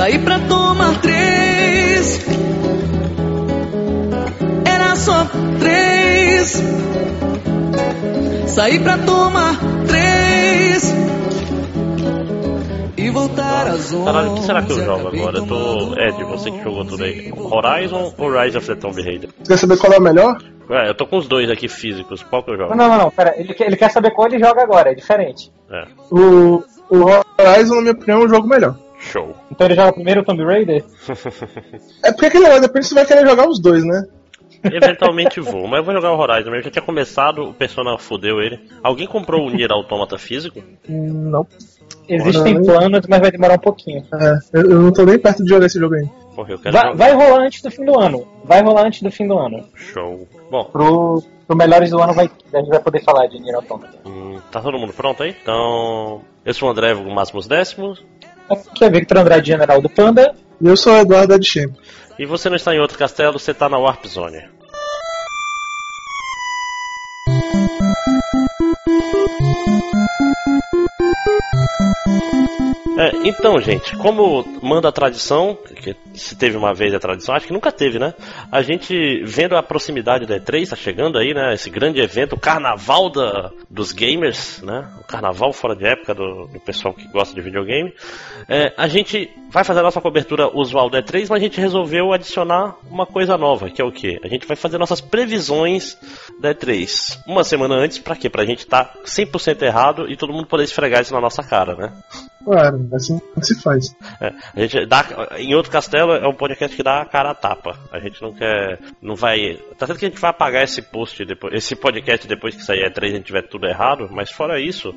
Saí pra tomar três. Era só três. Saí pra tomar três. E voltar às onze. Caralho, o que será que eu jogo agora? Eu tô. Ed, você que jogou tudo aí. Horizon ou Rise of the Tomb Raider? Você quer saber qual é o melhor? É, eu tô com os dois aqui físicos. Qual que eu jogo? Não, não, não, pera. Ele, quer- ele quer saber qual ele joga agora, é diferente. É, O, o Horizon, na minha opinião, é um jogo melhor. Show. Então ele joga primeiro o Tomb Raider? É porque aquele negócio, depende se você vai querer jogar os dois, né? Eventualmente vou, mas eu vou jogar o Horizon mesmo. Já tinha começado, o Persona fudeu ele. Alguém comprou o Nier Automata físico? Não. Existem Não. planos, mas vai demorar um pouquinho. É, eu, eu não tô nem perto de jogar esse jogo ainda. Porra, eu quero Vai, jogar. vai rolar antes do fim do ano. Vai rolar antes do fim do ano. Show. Bom, Pro, pro melhores do ano vai, a gente vai poder falar de Nier Automata. hum, tá todo mundo pronto aí? Então, eu sou o André, com máximos décimos. Aqui é Victor Andrade, general do Panda. E eu sou o Eduardo Adchem. E você não está em outro castelo, você tá na Warp Zone. É, então, gente, como manda a tradição, que se teve uma vez a tradição, acho que nunca teve, né? A gente vendo a proximidade da E3, tá chegando aí, né? Esse grande evento, o carnaval da, dos gamers, né? O carnaval fora de época do, do pessoal que gosta de videogame. É, a gente vai fazer a nossa cobertura usual da E3, mas a gente resolveu adicionar uma coisa nova, que é o quê? A gente vai fazer nossas previsões da E3 uma semana antes, pra quê? Pra gente estar tá 100% errado e todo mundo poder esfregar isso na nossa cara, né? Claro, assim que se faz. É, a gente dá, em outro castelo é um podcast que dá a cara a tapa. A gente não quer, não vai. Tá certo que a gente vai apagar esse post depois, esse podcast depois que sair a E3 a gente tiver tudo errado, mas fora isso,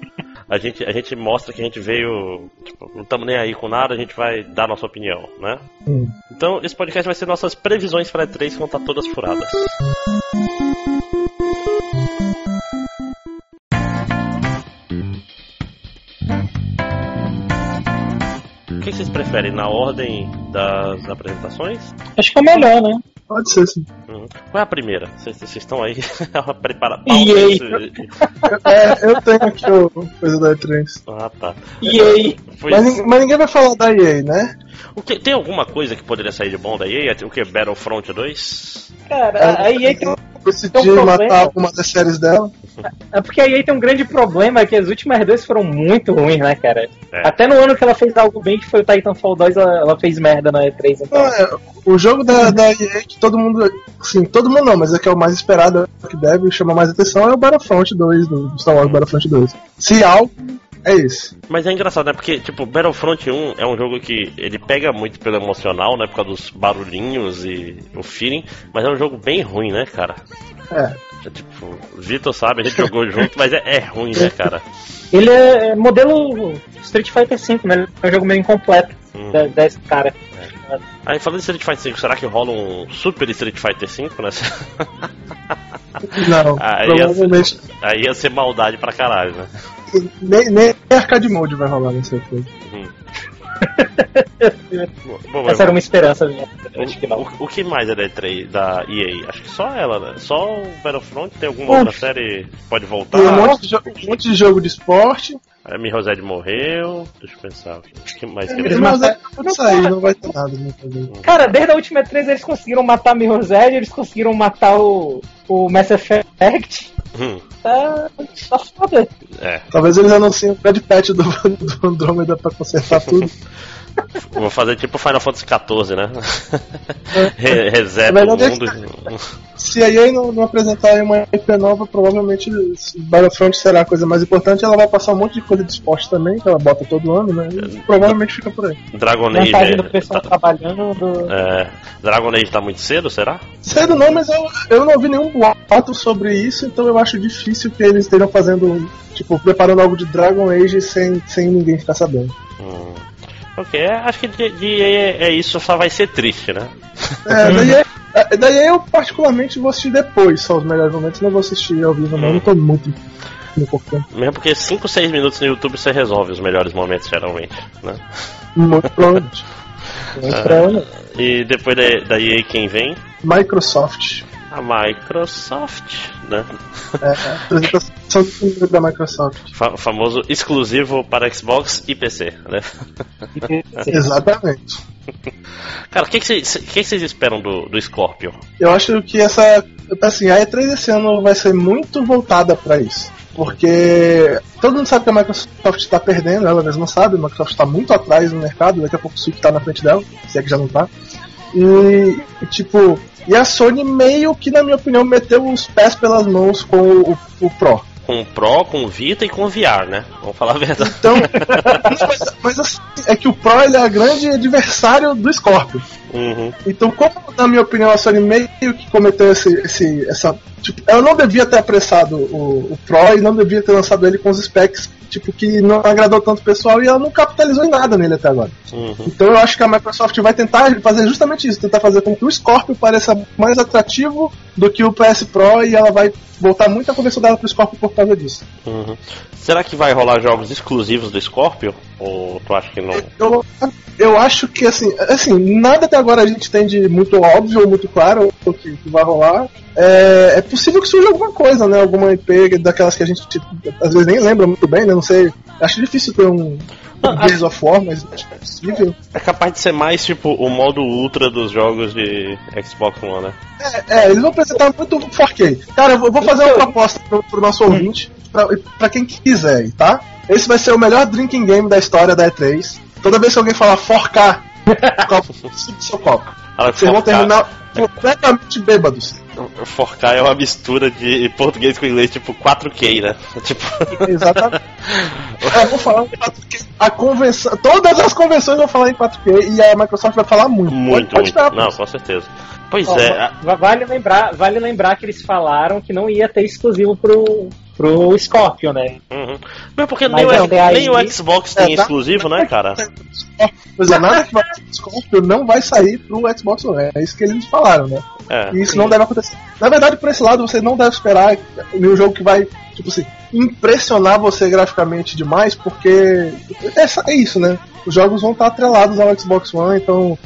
a gente, a gente mostra que a gente veio, tipo, não estamos nem aí com nada, a gente vai dar nossa opinião, né? Hum. Então esse podcast vai ser nossas previsões para E3 que vão estar todas furadas. O que vocês preferem? Na ordem das apresentações? Acho que é melhor, né? Pode ser sim. Uhum. Qual é a primeira? Vocês estão aí preparados? EA. É, eu tenho aqui o coisa da E3. Ah, tá. E aí? Foi- Mas, mas ninguém vai falar da EA, né? O que, tem alguma coisa que poderia sair de bom da EA? O que? Battlefront 2? Cara, a EA tem, Decidi Tem um problema. matar alguma das séries dela. é porque a EA tem um grande problema que as últimas duas foram muito ruins, né, cara? É. Até no ano que ela fez algo bem, que foi o Titanfall 2, ela, ela fez merda na E3, então. Não, é, o jogo da, da EA que todo mundo. Sim, todo mundo não, mas é que é o mais esperado, é o que deve chamar mais atenção, é o Battlefront 2, do Star Wars Battlefront 2. Se algo, é esse. Mas é engraçado, né? Porque, tipo, Battlefront 1 é um jogo que ele pega muito pelo emocional, né? Por causa dos barulhinhos e o feeling, mas é um jogo bem ruim, né, cara? É. É, tipo, o Vitor sabe, a gente jogou junto, mas é, é ruim, né, cara? Ele é modelo Street Fighter V, né? É um jogo meio incompleto Hum. desse cara. Aí falando de Street Fighter 5, será que rola um Super Street Fighter 5, né? Não, Aí ia, provavelmente ser, aí ia ser maldade pra caralho, né? Nem, nem arcade mode vai rolar nessa coisa. Hum. Bom, Essa era uma esperança minha. Acho que não. o, o que mais é da E3, da EA? Acho que só ela, né? Só o Battlefront, tem alguma outra série que pode voltar? Tem um monte, de jo- um monte de jogo de esporte. A Mirrosed morreu. Deixa eu pensar. O que mais que Eles mas mataram- pode sair, não vai ter nada. Né. Cara, desde a última E3 eles conseguiram matar Mirror's Edge, eles conseguiram matar o, o Mass Effect. Hum, Tá, tá foda. é. Talvez eles anunciem o Bad Patch do, do Andromeda pra consertar tudo. Vou fazer tipo Final Fantasy XIV, né? Re Na reseta o mundo. Se a EA não, não apresentar uma IP nova, provavelmente Battlefront será a coisa mais importante. Ela vai passar um monte de coisa de esporte também, que ela bota todo ano, né? E provavelmente fica por aí. Dragon Age. Vantagem do é- pessoal tá- trabalhando. Do... é, Dragon Age tá muito cedo, será? Cedo não, mas eu, eu não ouvi nenhum boato sobre isso, então eu acho difícil que eles estejam fazendo, tipo, preparando algo de Dragon Age sem, sem ninguém ficar sabendo. Hum. Ok, é, acho que de, de é, é isso, só vai ser triste, né? É, daí, é, daí eu particularmente vou assistir depois, só os melhores momentos, não vou assistir ao vivo, não, eu não tô muito me importando. Mesmo porque 5, 6 minutos no YouTube você resolve os melhores momentos, geralmente, né? Muito provavelmente. Entrando. E depois da, da EA quem vem? Microsoft. A Microsoft, né? É, a apresentação são do da Microsoft. Fa- famoso exclusivo para Xbox e PC, né? Exatamente. Cara, o que, vocês- que que esperam do, do Scorpion? Eu acho que essa. Assim, a E3 esse ano vai ser muito voltada pra isso. Porque todo mundo sabe que a Microsoft está perdendo, ela mesma sabe, a Microsoft está muito atrás no mercado, daqui a pouco o Switch está na frente dela, se é que já não tá. E, tipo, e a Sony meio que, na minha opinião, meteu os pés pelas mãos com o, o Pro. Com o Pro, com o Vita e com o VR, né? Vamos falar a verdade. Então, mas, mas assim, é que o Pro ele é grande adversário do Scorpio. Uhum. Então, como na minha opinião a Sony meio que cometeu esse, esse essa. Tipo, ela não devia ter apressado o, o Pro e não devia ter lançado ele com os specs tipo que não agradou tanto o pessoal e ela não capitalizou em nada nele até agora. Uhum. Então eu acho que a Microsoft vai tentar fazer justamente isso, tentar fazer com que o Scorpio pareça mais atrativo do que o PS Pro e ela vai voltar muito a conversão dela pro Scorpio por causa disso. Uhum. Será que vai rolar jogos exclusivos do Scorpio? Ou tu acha que não? Eu, eu acho que assim, assim, nada até agora a gente tem de muito óbvio ou muito claro o que, que vai rolar. É, é possível que surja alguma coisa, né? Alguma IP daquelas que a gente tipo, às vezes nem lembra muito bem, né? Não sei. Acho difícil ter um, um Gears of War, mas acho que é possível. É capaz de ser mais tipo o modo ultra dos jogos de Xbox One, né? É, é, eles vão apresentar muito 4K. Cara, eu vou- fazer uma proposta pro, pro nosso ouvinte, pra, pra quem quiser, tá? Esse vai ser o melhor drinking game da história da E3. Toda vez que alguém falar 4K, copo, seu copo. Vocês vão 4K terminar completamente bêbados. 4K é uma mistura de português com inglês, tipo 4K, né? Tipo. Exatamente. É, vou falar em 4K. A convenção, todas as convenções vão falar em 4K e a Microsoft vai falar muito. Muito, Pode- pode muito. Não, com certeza. Pois Ó, é. Vale lembrar, vale lembrar que eles falaram que não ia ter exclusivo pro, pro Scorpio, né? Uhum. Mas porque Mas nem, o, aí- nem o Xbox tem É, exclusivo, né, cara? Pois é, nada que vai Scorpio não vai sair pro Xbox One. É isso que eles falaram, né? É. E isso não deve acontecer. Na verdade, por esse lado, você não deve esperar um jogo que vai, tipo assim, impressionar você graficamente demais, porque é, é isso, né? Os jogos vão estar atrelados ao Xbox One, então.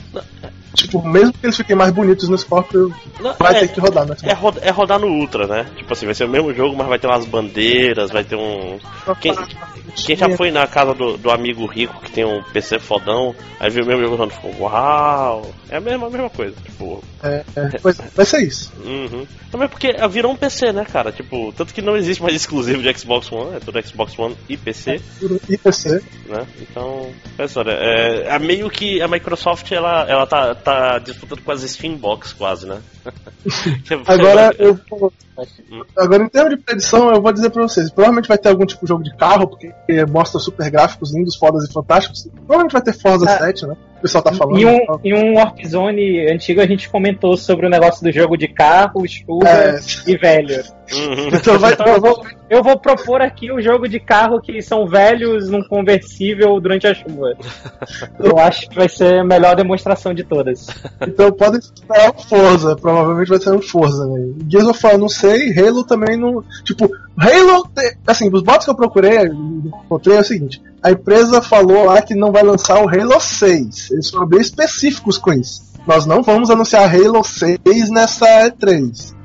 Tipo, mesmo que eles fiquem mais bonitos no Scorpio, Não, vai é, ter que rodar no é, é rodar no Ultra, né? Tipo assim, vai ser o mesmo jogo, mas vai ter umas bandeiras, vai ter um. Quem, quem já foi na casa do, do amigo rico que tem um PC fodão, aí viu o mesmo jogo rodando e ficou, uau! É a mesma, a mesma coisa, tipo. É, é, é, vai ser isso. Uhum. Também porque virou um PC, né, cara? Tipo, tanto que não existe mais exclusivo de Xbox One, é tudo Xbox One e PC, E PC. né? Então, essa hora, é, é meio que a Microsoft ela, ela tá, tá disputando com as Steambox quase, né? Agora, eu vou- agora, em termos de predição, eu vou dizer pra vocês: provavelmente vai ter algum tipo de jogo de carro, porque mostra super gráficos lindos, fodas e fantásticos. Provavelmente vai ter Forza Ah. 7, né? O pessoal tá falando. Em um, em um Warpzone antigo a gente comentou sobre o negócio do jogo de carro, chuva É. e velho. Uhum. Então vai, Então eu vou, propor aqui o jogo de carro que são velhos num conversível durante a chuva. Eu acho que vai ser a melhor demonstração de todas. então podem esperar o Forza, provavelmente vai ser um Forza, né? Gears of War não sei, Halo também não. Tipo, Halo, assim, os bots que eu procurei, encontrei é o seguinte: a empresa falou lá que não vai lançar o Halo 6. Eles foram bem específicos com isso. Nós não vamos anunciar Halo 6 nessa E3.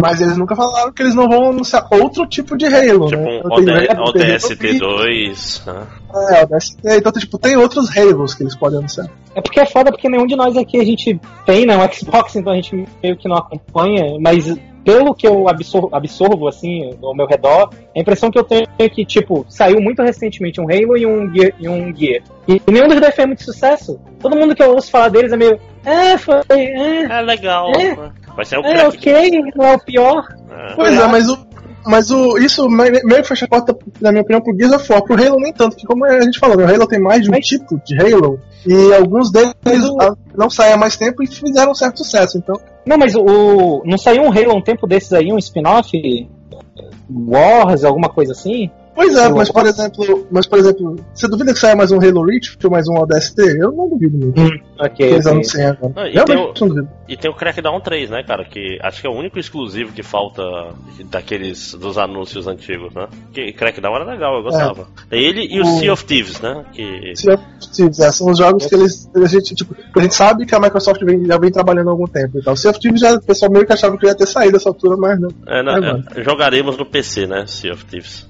Mas eles nunca falaram que eles não vão anunciar outro tipo de Halo, Tipo né? um tem Halo ODST2. né? É, ODST. Então, tipo, tem outros Halos que eles podem anunciar. É porque é foda porque nenhum de nós aqui a gente tem, né, um Xbox, então a gente meio que não acompanha, mas pelo que eu absorvo, absorvo assim, ao meu redor, a impressão que eu tenho é que, tipo, saiu muito recentemente um Halo e um Gear. E, um Gear. e nenhum dos dois fez muito sucesso. Todo mundo que eu ouço falar deles é meio. É, foi. É, É legal. É. Vai ser o é ok, não é o pior. É. Pois é, mas o. Mas o, isso me- meio que fecha a porta, na minha opinião, pro Gears of War. Pro Halo nem tanto, que como a gente falou, né, o Halo tem mais de um Mas- tipo de Halo, e alguns deles o- não saem há mais tempo e fizeram um certo sucesso. Então, Não, mas o. Não saiu um Halo um tempo desses aí, um spin-off? Wars, alguma coisa assim? Pois é, mas por exemplo, mas por exemplo, você duvida que saia mais um Halo Reach ou mais um ODST? Eu não duvido muito. Hum, ok, eles agora. Ah, e Realmente não duvido. E tem o Crackdown 3, né, cara? Que acho que é o único exclusivo que falta daqueles dos anúncios antigos, né? Que Crackdown era legal, eu gostava. É Ele e o, O- Sea of Thieves, né? Que Sea of Thieves, é, são os jogos que eles. A gente, tipo, a gente sabe que a Microsoft vem- já vem trabalhando há algum tempo e tal. Sea of Thieves já, o pessoal meio que achava que ia ter saído essa altura, mas não. é, Agora. é, jogaremos no PC, né? Sea of Thieves.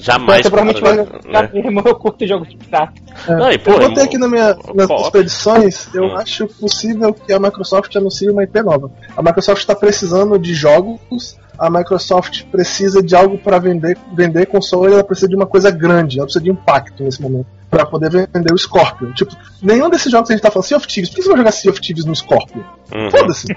Jamais. eu provavelmente cara, vou né? jogar mesmo, eu curto jogo de pirata. É. Não, e, pô, eu botei aqui na minha, nas co-op. expedições, eu Hum. acho possível que a Microsoft anuncie uma IP nova. A Microsoft está precisando de jogos, a Microsoft precisa de algo para vender, vender console, ela precisa de uma coisa grande, ela precisa de impacto nesse momento. Pra poder vender o Scorpion. Tipo, nenhum desses jogos que a gente tá falando, Sea of Thieves, por que você vai jogar Sea of Thieves no Scorpion? Uhum. Foda-se.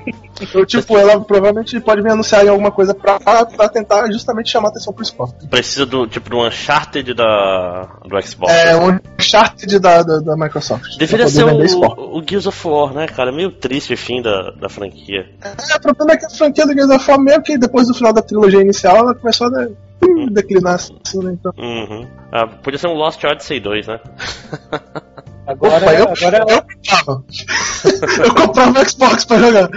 Então, tipo, ela provavelmente pode vir anunciar em alguma coisa pra, pra tentar justamente chamar atenção pro Scorpion. Precisa do tipo do Uncharted da, do Xbox. É um Uncharted da, da, da Microsoft. Deveria ser vender Scorpion. o, o Gears of War, né, cara? Meio triste o fim da, da franquia. É, o problema é que a franquia do Gears of War, meio que depois do final da trilogia inicial, ela começou a de- declinar assim, né? Então. Uhum. Ah, podia ser um Lost Odyssey 2, né? Agora, Opa, eu, agora eu comprava. eu comprava o Xbox pra jogar.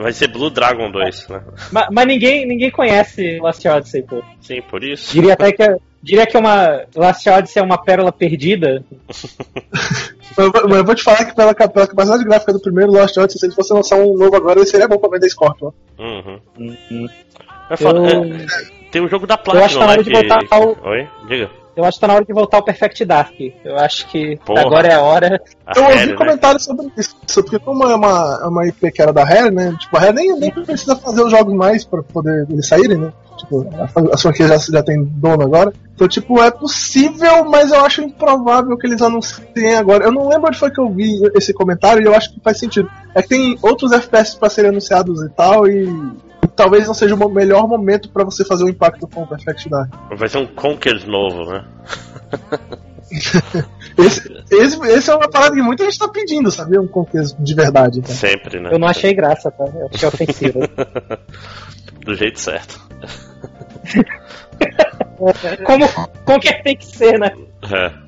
Vai ser Blue Dragon 2, né? mas, mas ninguém, ninguém conhece Last Odyssey, pô. Sim, por isso. Diria até que é- diria que é uma Last Odyssey é uma pérola perdida. Mas eu vou- mas eu vou te falar que pela, pela capacidade gráfica do primeiro Lost Odyssey, se eles fossem lançar um novo agora, ele seria bom pra vender Scorpion. Uhum. Eu, É foda, é, tem o jogo da acho que Platinum, tá na né? hora de Que... botar Oi? Diga. eu acho que tá na hora de voltar o Perfect Dark. Eu acho que Porra. agora é a hora. A Eu ouvi né? comentários sobre isso, porque como é uma, é uma IP que era da Rare, né? Tipo, a Rare nem, nem precisa fazer os jogos mais pra poder eles saírem, né? Tipo, a, a franquia já, já tem dono agora. Então, tipo, é possível, mas eu acho improvável que eles anunciem agora. Eu não lembro onde foi que eu vi esse comentário e eu acho que faz sentido. É que tem outros FPS pra serem anunciados e tal, e talvez não seja o melhor momento pra você fazer um impacto com o Perfect Dark. Vai ser um Conquer novo, né? Esse, esse, esse é uma parada que muita gente tá pedindo, sabia? Um conquista de verdade. Tá? Sempre, né? Eu não achei graça, tá? Eu achei ofensivo. Do jeito certo. como, que tem que ser, né? É.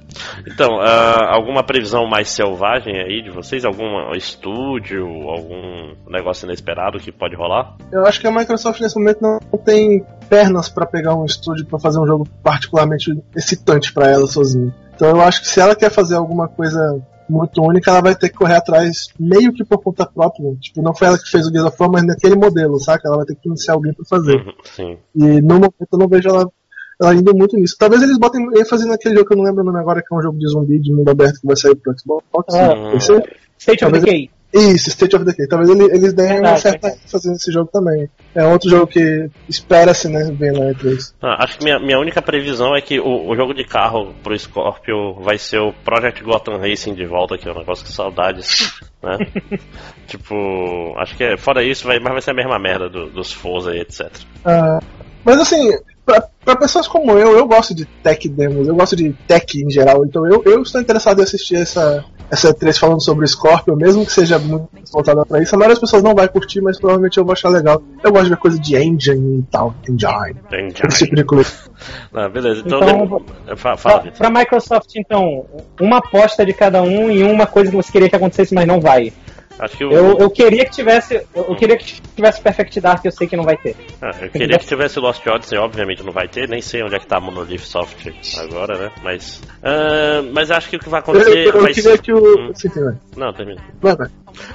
Então, ah, alguma previsão mais selvagem aí de vocês? Algum estúdio, algum negócio inesperado que pode rolar? Eu acho que a Microsoft nesse momento não tem pernas pra pegar um estúdio pra fazer um jogo particularmente excitante pra ela sozinha. Então eu acho que se ela quer fazer alguma coisa muito única, ela vai ter que correr atrás meio que por conta própria. Tipo, não foi ela que fez o Gears of War, mas naquele modelo, saca? Ela vai ter que iniciar alguém pra fazer. Uhum, Sim. E no momento eu não vejo ela, ela indo muito nisso. Talvez eles botem ênfase naquele jogo que eu não lembro o nome agora, que é um jogo de zumbi de mundo aberto que vai sair pro Xbox. Ah, PC. State of Talvez- Decay. Isso, State of Decay. Talvez ele- eles deem uma Verdade, certa verdade. ênfase nesse jogo também. É outro jogo que espera-se, né, ver na E3. Ah, acho que minha, minha única previsão é que o, o jogo de carro pro Scorpio vai ser o Project Gotham Racing de volta, que é um negócio com saudades, né? tipo, acho que é, fora isso, vai, mas vai ser a mesma merda do- dos Forza e etc. Ah, mas assim, pra, pra pessoas como eu, eu gosto de tech demos, eu gosto de tech em geral, então eu, eu estou interessado em assistir essa, essa E3 falando sobre o Scorpio, mesmo que seja muito voltada pra isso. A maioria das pessoas não vai curtir, mas provavelmente eu vou achar legal. Eu gosto de ver coisa de engine e tal, engine, Engine. esse tipo de coisa. Ah, beleza, então. Então, de- Fala, pra Microsoft, então, uma aposta de cada um e uma coisa que você queria que acontecesse, mas não vai. Acho que o. Eu, eu queria que tivesse. Eu, eu queria que tivesse Perfect Dark, eu sei que não vai ter. Ah, eu queria que tivesse Lost Odyssey, obviamente não vai ter, nem sei onde é que tá a Monolith Soft agora, né? Mas. ah, mas acho que o que vai Eu, acontecer. eu, eu vai queria ser- que o. Sim, sim, vai. Não, termina. Vai, vai.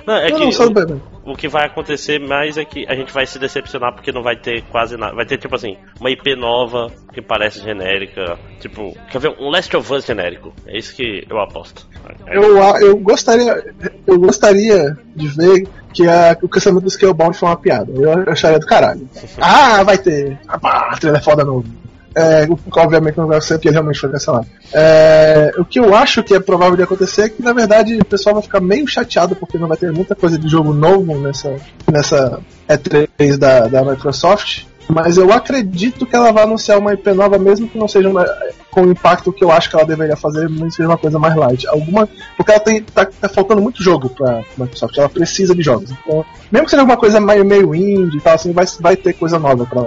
Não, é que o, vai. o que vai acontecer mais é que a gente vai se decepcionar porque não vai ter quase nada. Vai ter, tipo assim, uma IP nova que parece genérica. Tipo, quer ver? Um Last of Us genérico. É isso que eu aposto. É- Eu, eu gostaria. Eu gostaria de ver que a- o cancelamento do Scalebound foi uma piada. Eu acharia do caralho. Ah, vai ter. Ah, trilha é foda novo. É, obviamente não vai ser porque realmente foi cancelado. É, o que eu acho que é provável de acontecer é que na verdade o pessoal vai ficar meio chateado porque não vai ter muita coisa de jogo novo nessa, nessa E3 da, da Microsoft. Mas eu acredito que ela vai anunciar uma IP nova, mesmo que não seja uma. com o impacto que eu acho que ela deveria fazer, mas seja uma coisa mais light. Alguma, porque ela tem, tá, tá faltando muito jogo pra Microsoft, ela precisa de jogos. Então, mesmo que seja alguma coisa meio, meio indie e tal, assim, vai, vai ter coisa nova pra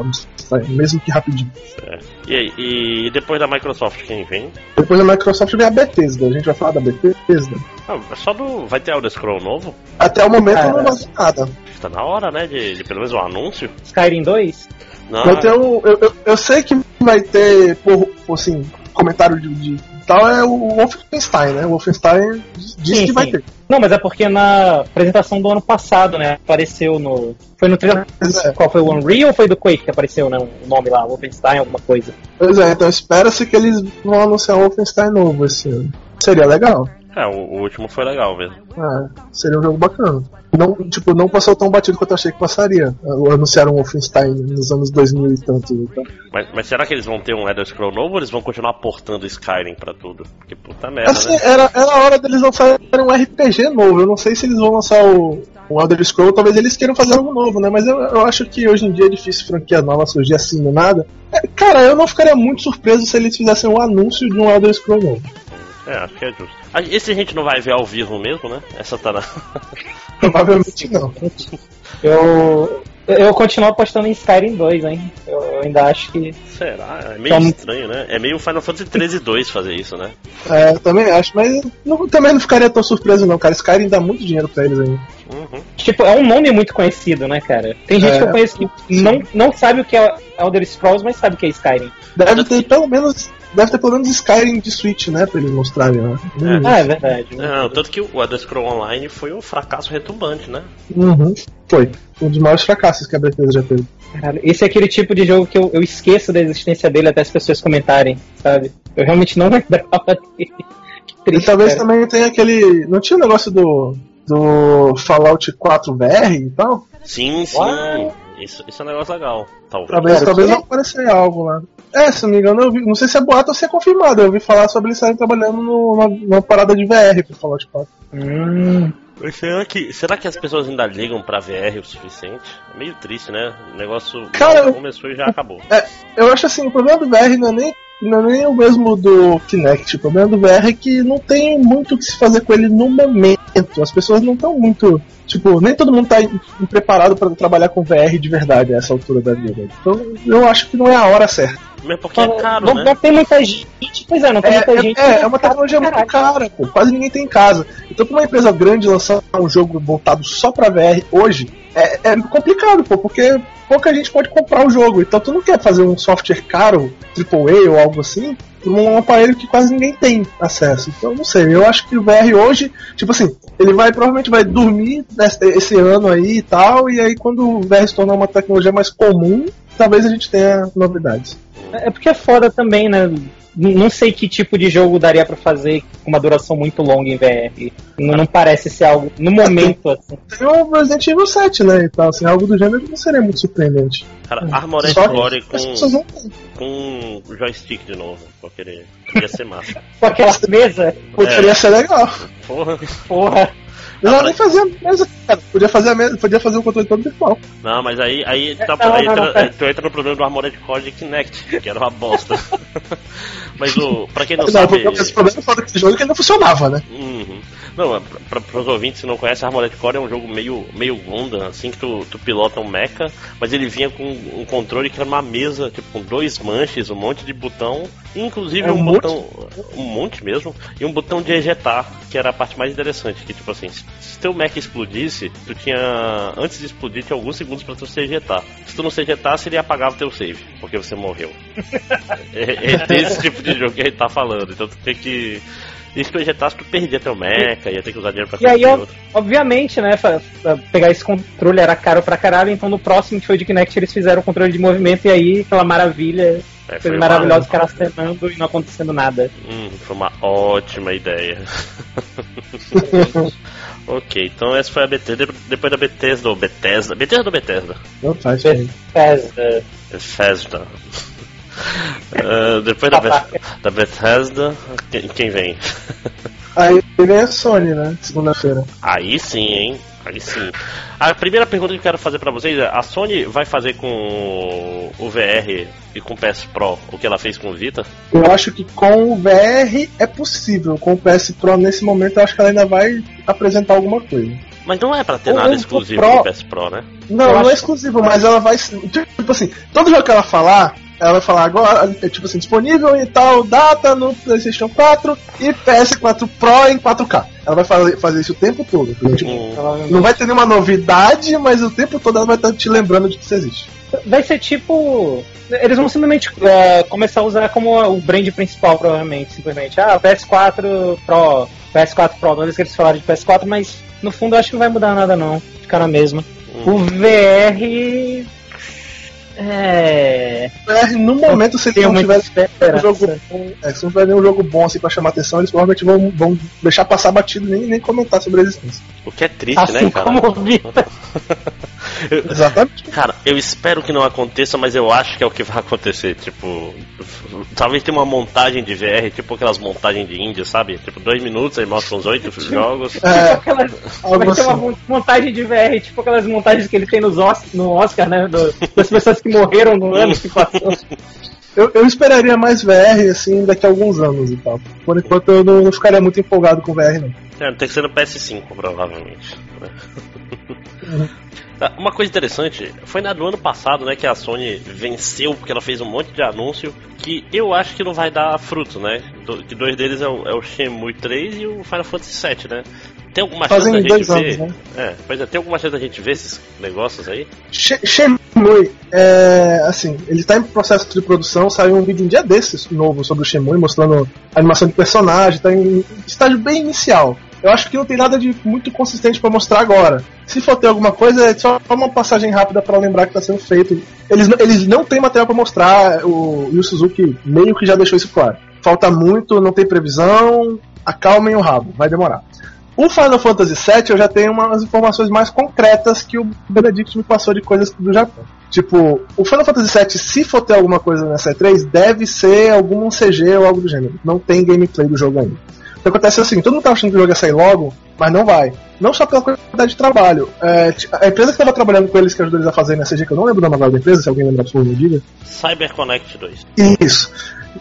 mesmo que rapidinho. É. E, aí, e depois da Microsoft, quem vem? Depois da Microsoft vem a Bethesda, a gente vai falar da Bethesda. Ah, só do. Vai ter Elder Scroll novo? Até o momento Ah, não é. vai nada. Tá na hora, né? De, de pelo menos um anúncio? Skyrim 2? Não, Vai ter um, eu, eu, eu sei que vai ter, por, por, assim, comentário de, de tal, é o Wolfenstein, né? O Wolfenstein disse Sim, que vai sim. ter. Não, mas é porque na apresentação do ano passado, né? Apareceu no. Foi no trailer. É. Qual foi o Unreal ou foi do Quake que apareceu, né? O nome lá, Wolfenstein, alguma coisa. Pois é, então espera-se que eles vão anunciar um Wolfenstein novo esse ano. Seria legal. É, o, o último foi legal mesmo. É, seria um jogo bacana. Não, tipo, não passou tão batido quanto eu achei que passaria. Anunciaram um Wolfenstein nos anos 2000 e tanto. Então. Mas, mas será que eles vão ter um Elder Scroll novo ou eles vão continuar portando Skyrim pra tudo? Porque puta merda, Assim, né? era, era a hora deles lançarem um RPG novo. Eu não sei se eles vão lançar o, o Elder Scroll, talvez eles queiram fazer algo novo, né? Mas eu, eu acho que hoje em dia é difícil franquia nova surgir assim do nada. É, cara, eu não ficaria muito surpreso se eles fizessem um anúncio de um Elder Scroll novo. É, acho que é justo. Esse a gente não vai ver ao vivo mesmo, né? Essa tá na. Provavelmente não. Eu. Eu continuo apostando em Skyrim 2, hein? Eu, ainda acho que. Será? É meio Tá- estranho, né? É meio Final Fantasy 13 2 fazer isso, né? É, eu também acho, mas não- também não ficaria tão surpreso não, cara. Skyrim dá muito dinheiro pra eles ainda. Uhum. Tipo, é um nome muito conhecido, né, cara? Tem gente É. que eu conheço que não, não sabe o que é Elder Scrolls, mas sabe o que é Skyrim. Deve ter pelo menos. Deve ter pelo menos Skyrim de Switch, né? Pra eles mostrarem, né? É. Ah, é verdade. Não, tanto que o Elder Scroll Online foi um fracasso retumbante, né? Uhum. Foi. Um dos maiores fracassos que a Bethesda já teve. Cara, esse é aquele tipo de jogo que eu, eu esqueço da existência dele até as pessoas comentarem, sabe? Eu realmente não lembrava dele. Que E triste, talvez cara. também tenha aquele. Não tinha o negócio do. Do Fallout 4 VR e tal? Sim, sim. Uau. Isso, isso é um negócio legal. Talvez. Talvez, talvez não aparecer algo lá. É, se não me engano, eu vi, não sei se é boato ou se é confirmado. Eu ouvi falar sobre eles estarem trabalhando numa, numa parada de VR pro Fallout 4. Hum, será que, será que as pessoas ainda ligam pra VR o suficiente? É meio triste, né? O negócio Cara, começou e já acabou. Eu acho assim, o problema do VR não é nem, não é nem o mesmo do Kinect. O problema do VR é que não tem muito o que se fazer com ele no momento. As pessoas não estão muito. Tipo, nem todo mundo tá em- preparado para trabalhar com VR de verdade a essa altura da vida. Então eu acho que não é a hora certa. Mesmo porque é caro, não, né? não tem muita gente. Pois é, não tem É, muita é- gente. é, é uma tecnologia muito cara, pô. Quase ninguém tem em casa. Então, pra uma empresa grande lançar um jogo voltado só pra VR hoje, é, é complicado, pô, porque pouca gente pode comprar o jogo. Então, tu não quer fazer um software caro, AAA ou algo assim, por um aparelho que quase ninguém tem acesso. Então, não sei. Eu acho que o VR hoje, tipo assim, ele vai provavelmente vai dormir nesse- esse ano aí e tal, e aí quando o VR se tornar uma tecnologia mais comum, talvez a gente tenha novidades. É porque é foda também, né? Não sei que tipo de jogo daria pra fazer com uma duração muito longa em VR. Não, não parece ser algo no momento assim. Tem o Resident Evil 7, né? Então, assim, algo do gênero não seria muito surpreendente. Cara, Armored Core as pessoas com, com joystick de novo. Porque ele ia ser massa. Com aquela mesa, Poderia ser legal. Porra. porra. Eu não nem fazia a mesa, cara. Podia fazer a mesa, podia fazer o controle todo virtual. Não, mas aí, aí, tá, Não, aí não, não, entra, pera. tu entra no problema do Armored Core de Kinect, que era uma bosta. mas o. Pra quem não, Não, sabe. esse problema foi desse jogo que ele não funcionava, né? Uhum. Não, pra, pra, os ouvintes que não conhecem, Armored Core é um jogo meio, meio Gundam, assim, que tu, tu pilota um mecha, mas ele vinha com um controle que era uma mesa, tipo, com dois manches, um monte de botão, inclusive É um, um botão, um monte mesmo, e um botão de ejetar, que era a parte mais interessante, que tipo assim, se, se teu mecha explodisse, tu tinha, antes de explodir, tinha alguns segundos pra tu se ejetar. Se tu não se ejetasse, ele apagava o teu save, porque você morreu. é, é desse tipo de jogo que a gente tá falando, então tu tem que... E se tu ejetasse, tu perdia teu mecha, ia ter que usar dinheiro pra E aí, comprar outro. obviamente, né, pegar esse controle era caro pra caralho, então no próximo que foi de Kinect eles fizeram o controle de movimento e aí aquela maravilha, É, coisa uma- maravilhosa, cara acenando e não acontecendo nada. Hum, foi uma ótima ideia. ok, então essa foi a Bethesda. Depois da Bethesda, ou Bethesda. Bethesda ou Bethesda? Não faz isso aí. Bethesda. Bethesda. Ah, depois da, Beth- da Bethesda, quem, quem vem? Aí vem a Sony, né? Segunda-feira. Aí sim, hein? Aí sim. A primeira pergunta que eu quero fazer pra vocês é: a Sony vai fazer com o VR e com o PS Pro o que ela fez com o Vita? Eu acho que com o VR é possível. Com o PS Pro, nesse momento, eu acho que ela ainda vai apresentar alguma coisa. Mas não é pra ter O- nada exclusivo Pro- do PS Pro, né? Não, Eu não acho- é exclusivo, mas ela vai. Tipo assim, todo jogo que ela falar, ela vai falar agora, é tipo assim, disponível em tal data no PlayStation 4 e PS4 Pro em 4K. Ela vai fazer, fazer isso o tempo todo. entendeu? Tipo, Hum, não vai ter nenhuma novidade, mas o tempo todo ela vai estar te lembrando de que isso existe. Vai ser tipo. Eles vão simplesmente é, começar a usar como o brand principal, provavelmente. Simplesmente. Ah, PS4 Pro, PS4 Pro. Não sei que eles falaram de PS4, mas no fundo eu acho que não vai mudar nada, não. Ficar na mesma. hum. O VR. É. VR, no momento, se eles não tiverem um jogo bom, é, se não tiver nenhum jogo bom assim pra chamar atenção, eles provavelmente vão, vão deixar passar batido nem, nem comentar sobre a existência. O que é triste, Assim né, cara? como o Vita. Exatamente. Cara, eu espero que não aconteça, mas eu acho que é o que vai acontecer. Tipo, talvez tenha uma montagem de VR, tipo aquelas montagens de Índia, sabe? Tipo, dois minutos aí mostra uns oito jogos. É, Tipo aquelas, vai ter uma assim. mon- montagem de VR, tipo aquelas montagens que ele tem nos Os- no Oscar, né? do- das pessoas que morreram no ano que passou. Eu, eu esperaria mais VR assim daqui a alguns anos e tal. Por enquanto eu não, não ficaria muito empolgado com VR, não. É, tem que ser no PS5, provavelmente. Uhum. Tá, Uma coisa interessante, foi na do ano passado, né, que a Sony venceu porque ela fez um monte de anúncio que eu acho que não vai dar fruto, né? Que dois deles é o, é o Shenmue 3 e o Final Fantasy VII, né? Tem alguma chance Fazem da gente dois ver? anos, né? É, pois é, tem alguma chance da gente ver esses negócios aí? She- Shenmue, é, assim, ele tá em processo de produção, saiu um vídeo um dia desses novo sobre o Shenmue, mostrando a animação de personagem, tá em estágio bem inicial. Eu acho que não tem nada de muito consistente pra mostrar agora. Se for ter alguma coisa, é só uma passagem rápida pra lembrar que tá sendo feito. Eles, não- eles não têm material pra mostrar, o Yu Suzuki meio que já deixou isso claro. Falta muito, não tem previsão, acalmem o rabo, vai demorar. O Final Fantasy VII eu já tenho umas informações mais concretas que o Benedict me passou de coisas do Japão. Tipo, o Final Fantasy VII, se for ter alguma coisa nessa E3, deve ser algum CG ou algo do gênero. Não tem gameplay do jogo ainda. Que acontece é assim, todo mundo tá achando que o jogo ia sair logo, mas não vai. Não só pela quantidade de trabalho. É, a empresa que estava trabalhando com eles, que ajudou eles a fazer na CG, que eu não lembro o nome agora da empresa, se alguém lembrar, por favor, me diga. CyberConnect 2. Isso.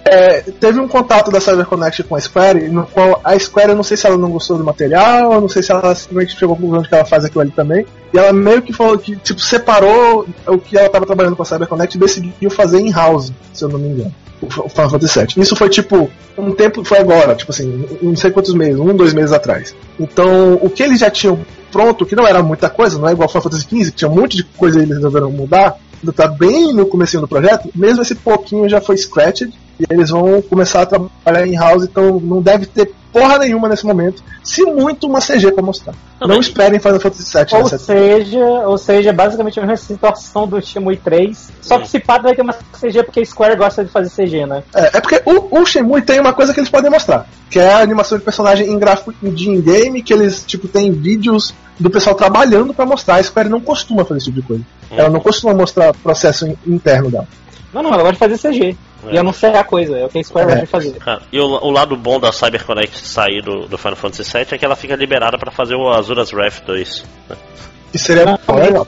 É, teve um contato da CyberConnect com a Square, no qual a Square, eu não sei se ela não gostou do material, eu não sei se ela simplesmente chegou à conclusão de que ela faz aquilo ali também. E ela meio que falou que, tipo, separou o que ela estava trabalhando com a CyberConnect e decidiu fazer in-house, se eu não me engano. O Final Fantasy VII. Isso foi tipo, um tempo, foi agora, tipo assim, não sei quantos meses, um, dois meses atrás. Então, o que eles já tinham pronto, que não era muita coisa, não é igual Final Fantasy XV, que tinha um monte de coisa e eles resolveram mudar, ainda tá bem no começo do projeto, mesmo esse pouquinho já foi scratched, e eles vão começar a trabalhar em house, então não deve ter porra nenhuma nesse momento, se muito uma CG pra mostrar. Não, Não esperem Final Fantasy VII Ou nessa seja, ou seja, basicamente a mesma situação do Shenmue 3. Só que se pá vai ter uma CG porque a Square gosta de fazer CG, né? É, é porque o, o Shenmue tem uma coisa que eles podem mostrar, que é a animação de personagem em gráfico de in-game, que eles, tipo, tem vídeos do pessoal trabalhando pra mostrar. A Square não costuma fazer esse tipo de coisa. Ela não costuma mostrar processo in- interno dela. Não, não, ela gosta de fazer CG. É. E anunciar a coisa, é o que a Square É. de fazer. Cara, e o, o lado bom da CyberConnect sair do, do Final Fantasy VII é que ela fica liberada pra fazer o Azuras Wrath 2. Que seria Não, bom, legal.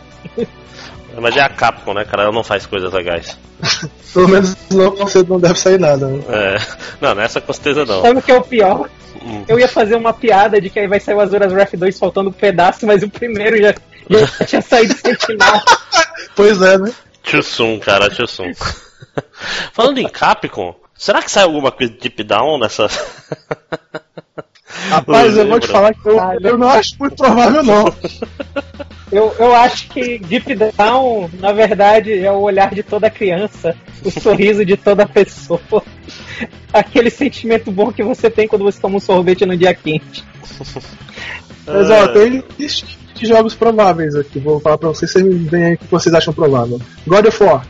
Mas é a Capcom, né, cara? Ela não faz coisas legais. Pelo menos não, não deve sair nada. Né? É, não, nessa com certeza não. Sabe o que é o pior? Hum. Eu ia fazer uma piada de que aí vai sair o Azuras Wrath 2 faltando um pedaço, mas o primeiro já, já tinha saído sem final. Pois é, né? Soon, cara, soon. Falando em Capcom, será que sai alguma coisa de Deep Down nessa. Rapaz, eu vou te falar que eu, Ah, eu não acho muito provável, não. Eu, eu acho que Deep Down, na verdade, é o olhar de toda criança, o sorriso de toda pessoa. Aquele sentimento bom que você tem quando você toma um sorvete no dia quente. Mas ó, tem de jogos prováveis aqui. Vou falar pra vocês, vocês me veem aí o que vocês acham provável. God of War.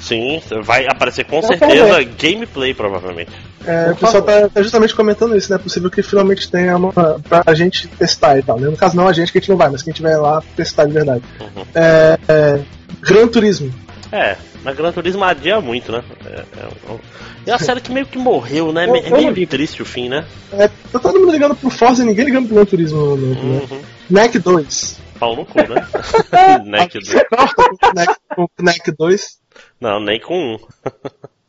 Sim, vai aparecer com Eu certeza gameplay, provavelmente. É, o pessoal tá, tá justamente comentando isso, né? É possível que finalmente tenha uma pra gente testar e tal. Né? No caso, não a gente, que a gente não vai, mas quem tiver lá testar de verdade. Uhum. É, é, Gran Turismo. É, mas Gran Turismo adia muito, né? É, é, é uma série que meio que morreu, né? É não meio ligo. triste o fim, né? É, tá todo mundo ligando pro Forza e ninguém ligando pro Gran Turismo. No, no, no. Uhum. NEC 2. Pau no cu, né? Não, NEC, o NEC 2. Não, nem com um.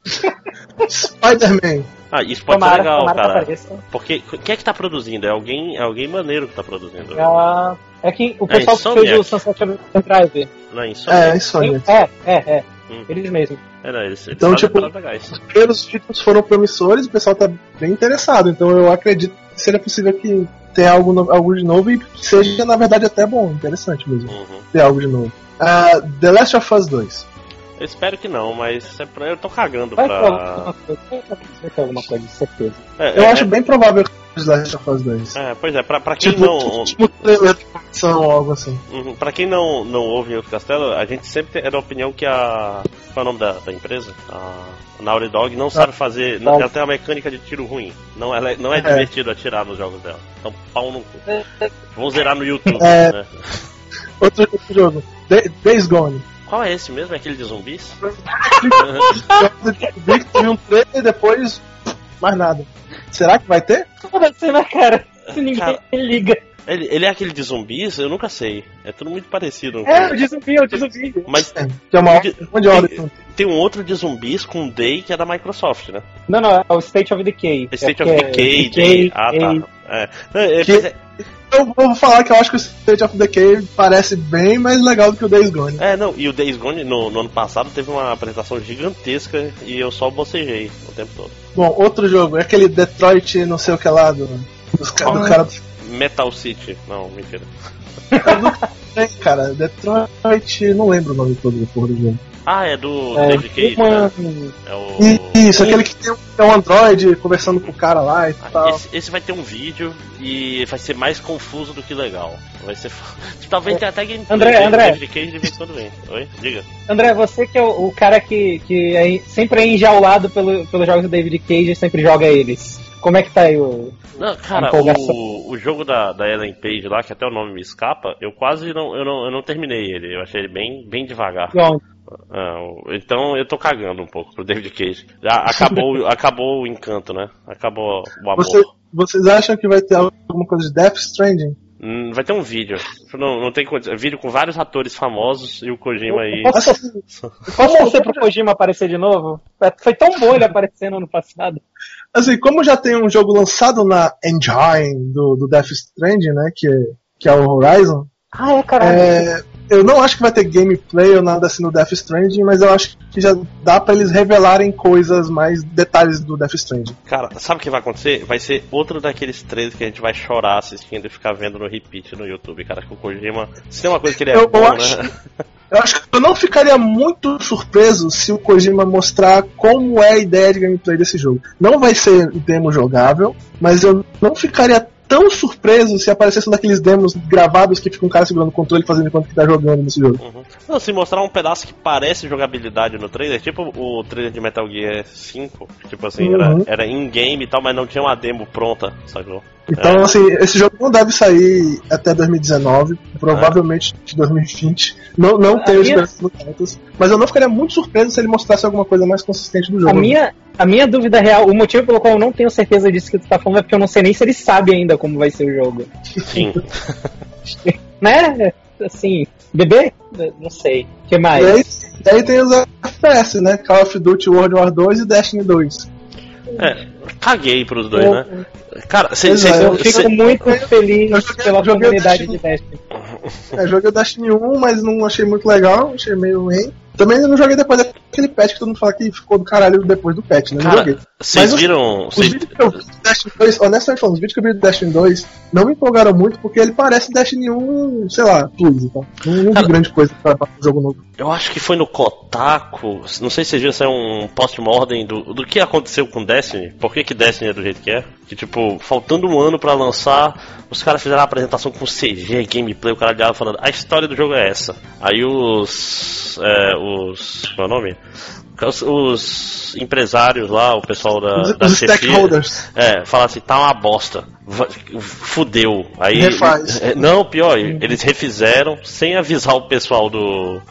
Spider-Man. Ah, isso pode ser Tomara, legal, tomara que cara. Porque quem é que tá produzindo? É alguém, é alguém maneiro que tá produzindo. Ah, é que o pessoal que Insomniac. fez o Sunset Overdrive. Não é isso? É, Insomniac. É, é, é. Hum. Eles mesmos. Era eles, eles Então, tipo-. Os primeiros títulos foram promissores, o pessoal tá bem interessado. Então eu acredito que seja possível que tenha algo, no- algo de novo e que seja, na verdade, até bom, interessante mesmo Uhum. ter algo de novo. Ah, The Last of Us 2. Eu espero que não, mas é pra- eu tô cagando Vai pra. vai ter alguma coisa, de certeza. É, Eu é, acho bem provável Last of Us 2. é, pois é, pra, pra quem Tipo, não. tipo trailer de produção ou algo assim. Uhum, Pra quem não, não ouve em outro castelo, a gente sempre tem- é da opinião que a. Qual é o nome da, da empresa? A Naughty Dog não sabe fazer. não- ela tem uma mecânica de tiro ruim. Não, ela é- não é É. divertido atirar nos jogos dela. Então, pau no cu. Vamos zerar no YouTube, É. né? Outro, outro jogo. Days Gone. Qual é esse mesmo? É aquele de zumbis? Que teve um trailer e depois mais nada. Será que vai ter? Foda-se, né, cara? Se ninguém Cara. liga. Ele, ele é aquele de zumbis? Eu nunca sei. É tudo muito parecido. É, o de zumbi, é o de zumbi. Mas É, é uma De- uma de ordem. tem um outro de zumbis com Day que é da Microsoft, né? Não, não, é o State of Decay. State é of Decay. é Day. Ah, Decay, tá. É. É, é, Que- é. Eu vou falar que eu acho que o State of Decay parece bem mais legal do que o Days Gone. É, não, e o Days Gone no, no ano passado teve uma apresentação gigantesca e eu só bocejei o tempo todo. Bom, outro jogo, é aquele Detroit não sei o que lá do, dos do cara Metal City. Não, mentira. É, cara, Detroit, não lembro o nome todo do jogo. Ah, é do É, David Cage, uma- né? É o. Isso, aquele que tem um, é um Android conversando com o cara lá e Ah, tal. Esse, esse vai ter um vídeo e vai ser mais confuso do que legal. Vai ser. Talvez tenha até gameplay. André, André. David Cage de vez em quando vem. Oi? Diga. André, você que é o, o cara que, que é- sempre é enjaulado pelo, pelos jogos do David Cage e sempre joga eles. Como é que tá aí o. Não, cara, o, o jogo da, da Ellen Page lá, que até o nome me escapa, eu quase não, eu não, eu não terminei ele. Eu achei ele bem, bem devagar. Bom, Ah, o- então eu tô cagando um pouco pro David Cage. Já acabou, acabou o encanto, né? Acabou o amor. Você- vocês acham que vai ter alguma coisa de Death Stranding? Hum, Vai ter um vídeo. Não, não tem coisa. Vídeo com vários atores famosos e o Kojima aí. Posso, posso torcer pro Kojima aparecer de novo? É, Foi tão bom ele aparecendo ano passado. Assim, como já tem um jogo lançado na engine do, do Death Stranding, né, que é, que é o Horizon, Ah, é, caralho. é, eu não acho que vai ter gameplay ou nada assim no Death Stranding, mas eu acho que já dá pra eles revelarem coisas, mais detalhes do Death Stranding. Cara, sabe o que vai acontecer? Vai ser outro daqueles trailers que a gente vai chorar assistindo e ficar vendo no repeat no YouTube, cara. Que o Kojima. Se tem uma coisa que ele é Eu bom, acho- né? Eu acho que eu não ficaria muito surpreso se o Kojima mostrar como é a ideia de gameplay desse jogo. Não vai ser demo jogável, mas eu não ficaria tão surpreso se aparecesse um daqueles demos gravados que fica um cara segurando o controle fazendo enquanto que tá jogando nesse jogo. Uhum. Não, se mostrar um pedaço que parece jogabilidade no trailer, tipo o trailer de Metal Gear 5, tipo assim, Uhum. era, era in-game e tal, mas não tinha uma demo pronta, sacou? Então, É. assim, esse jogo não deve sair até 2019, provavelmente de 2020. Não, não A tenho minha- esperanças muito altas, mas eu não ficaria muito surpreso se ele mostrasse alguma coisa mais consistente do jogo. A minha, a minha dúvida real, o motivo pelo qual eu não tenho certeza disso que tu tá falando é porque eu não sei nem se ele sabe ainda como vai ser o jogo. Sim. Né? Assim, bebê? Não sei. O que E mais? aí, e aí tem os FPS, né? Call of Duty World War 2 e Destiny 2. É, caguei pros dois, Eu- né? Cara, cê, Pois cê, é, Eu fico cê- muito feliz eu joguei- pela eu comunidade de Destiny. É, joguei o Destiny 1, mas não achei muito legal, achei meio ruim. Também não joguei depois daquele patch que todo mundo fala que ficou do caralho depois do patch, né? Cara, vocês Mas os- viram. Os vídeos que eu vi do Destiny 2, honestamente falando, os vídeos que eu vi do Destiny 2 não me empolgaram muito porque ele parece Destiny 1, sei lá, plus e tal. Não, não Cara- grande coisa pra, pra um jogo novo. eu acho que foi no Kotaku. Não sei se vocês viram saiu um post-mortem do, do que aconteceu com Destiny. Por que, que Destiny é do jeito que é? Que tipo, faltando um ano pra lançar, os caras fizeram a apresentação com CG, gameplay, o cara de falando, a história do jogo é essa. Aí os. É, os. Qual é o nome? Os, os empresários lá, o pessoal da, Os, da os chefia, stakeholders. É, fala assim, tá uma bosta. Fudeu. Aí. Refaz. é, Não, pior, eles refizeram sem avisar o pessoal do.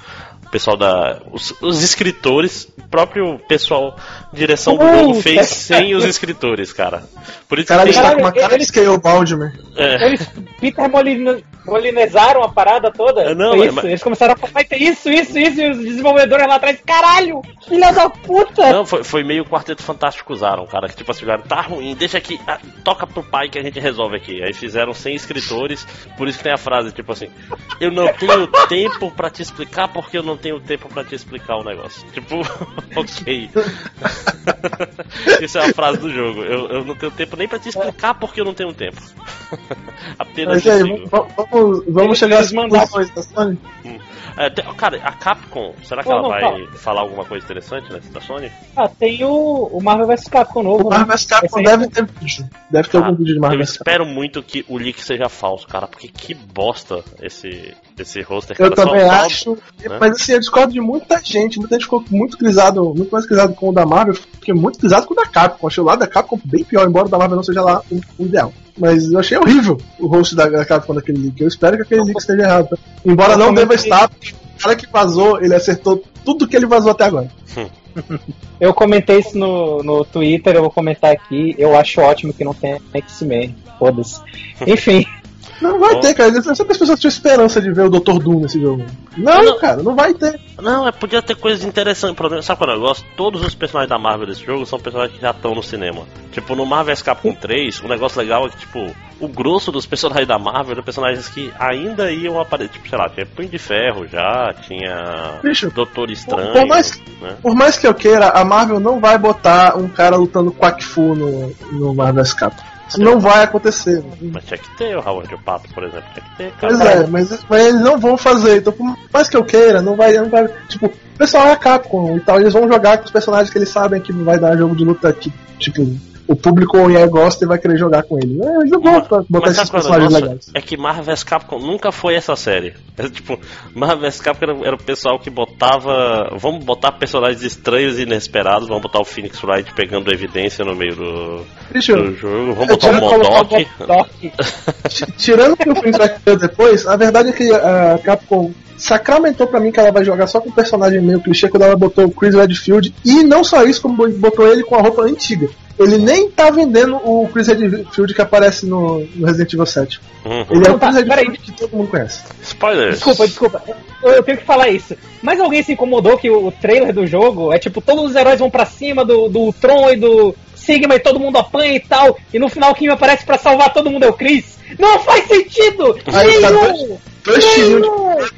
o pessoal da. Os, os escritores, o próprio pessoal, direção do jogo, fez sem os escritores, cara. Por isso Caralho, que tem, com uma cara de eles- Scale Baldimer. é, Eles Peter Molina, molinezaram a parada toda. É, não, isso. mas- Eles começaram a falar, isso, isso, isso, e os desenvolvedores lá atrás, caralho, filha da puta! Não, foi, foi meio Quarteto Fantástico usaram, cara. Que tipo assim, cara, tá ruim, deixa aqui, ah, toca pro pai que a gente resolve aqui. Aí fizeram sem escritores, por isso que tem a frase, tipo assim, eu não tenho tempo pra te explicar porque eu não tenho tempo pra te explicar o negócio. Tipo, ok. isso é a frase do jogo. Eu, eu não tenho tempo nem pra te explicar porque eu não tenho tempo. Apenas Mas aí, vamos, vamos, chegar às conclusões da Sony? É, tem- cara, a Capcom, será que Não, ela não, vai calma. falar alguma coisa interessante nessa da Sony? Ah, tem o, o Marvel vs Capcom novo. O né? Marvel vs Capcom aí- deve ter vídeo. Deve ter Cara, algum vídeo de Marvel eu espero muito que o leak seja falso, cara, porque que bosta esse, esse roster, Eu também acho. né? Mas assim, eu discordo de muita gente. Muita gente ficou muito grisado, muito mais grisado com o da Marvel. eu Fiquei muito grisado com o da Capcom. Achei o lado da Capcom bem pior, embora o da Marvel não seja lá o, o ideal. Mas eu achei horrível o host da, da Capcom naquele leak. Eu espero que aquele leak esteja errado. tá? Embora Eu não deva estar, porque o cara que vazou, ele acertou tudo que ele vazou até agora. Eu comentei isso no, no Twitter, eu vou comentar aqui. Eu acho ótimo que não tenha X-Men. Foda-se. Enfim, Não vai Bom. ter, cara. Sempre as pessoas tinham esperança de ver o Dr. Doom nesse jogo. Não, Não. cara, não vai ter. Não, é, podia ter coisas interessantes. Problema, sabe qual é o negócio? Todos os personagens da Marvel desse jogo são personagens que já estão no cinema. Tipo, no Marvel Capcom 3, o negócio legal é que, tipo, o grosso dos personagens da Marvel eram personagens que ainda iam aparecer. Tipo, sei lá, tinha Punho de Ferro já, tinha Bicho, Doutor Estranho. por mais- né? Por mais que eu queira, a Marvel não vai botar um cara lutando Quack Fu no, no Marvel Capcom. Isso não vai acontecer. Mas tinha que ter o Howard o Pato, por exemplo. Tinha que ter, cara. Pois é, mas, mas eles não vão fazer. Então, por mais que eu queira, não vai. Não vai tipo, o pessoal é a Capcom e tal. Eles vão jogar com os personagens que eles sabem que vai dar jogo de luta tipo, o público é gosta e vai querer jogar com ele. É, eles não vão botar Mas esses é personagens negócio? legais. É que Marvel vs Capcom nunca foi essa série. É, tipo, Marvel vs Capcom era, era o pessoal que botava. Vamos botar personagens estranhos e inesperados. Vamos botar o Phoenix Wright pegando evidência no meio do, Bicho, do jogo. Vamos botar o Modok. Tirando que o vai ter depois, a verdade é que a Capcom sacramentou pra mim que ela vai jogar só com um personagem meio clichê quando ela botou o Chris Redfield e não só isso, como botou ele com a roupa antiga. Ele nem tá vendendo o Chris Redfield que aparece no, no Resident Evil 7. Uhum. Ele é o Chris. Redfield que todo mundo conhece. Spoilers. Desculpa, desculpa. Eu, eu tenho que falar isso. Mas alguém se incomodou que o, o trailer do jogo é tipo, todos os heróis vão pra cima do, do Tron e do Sigma e todo mundo apanha e tal. E no final quem aparece pra salvar todo mundo é o Chris. Não faz sentido! Aí tá Nenhum! Dois tirinhos de né?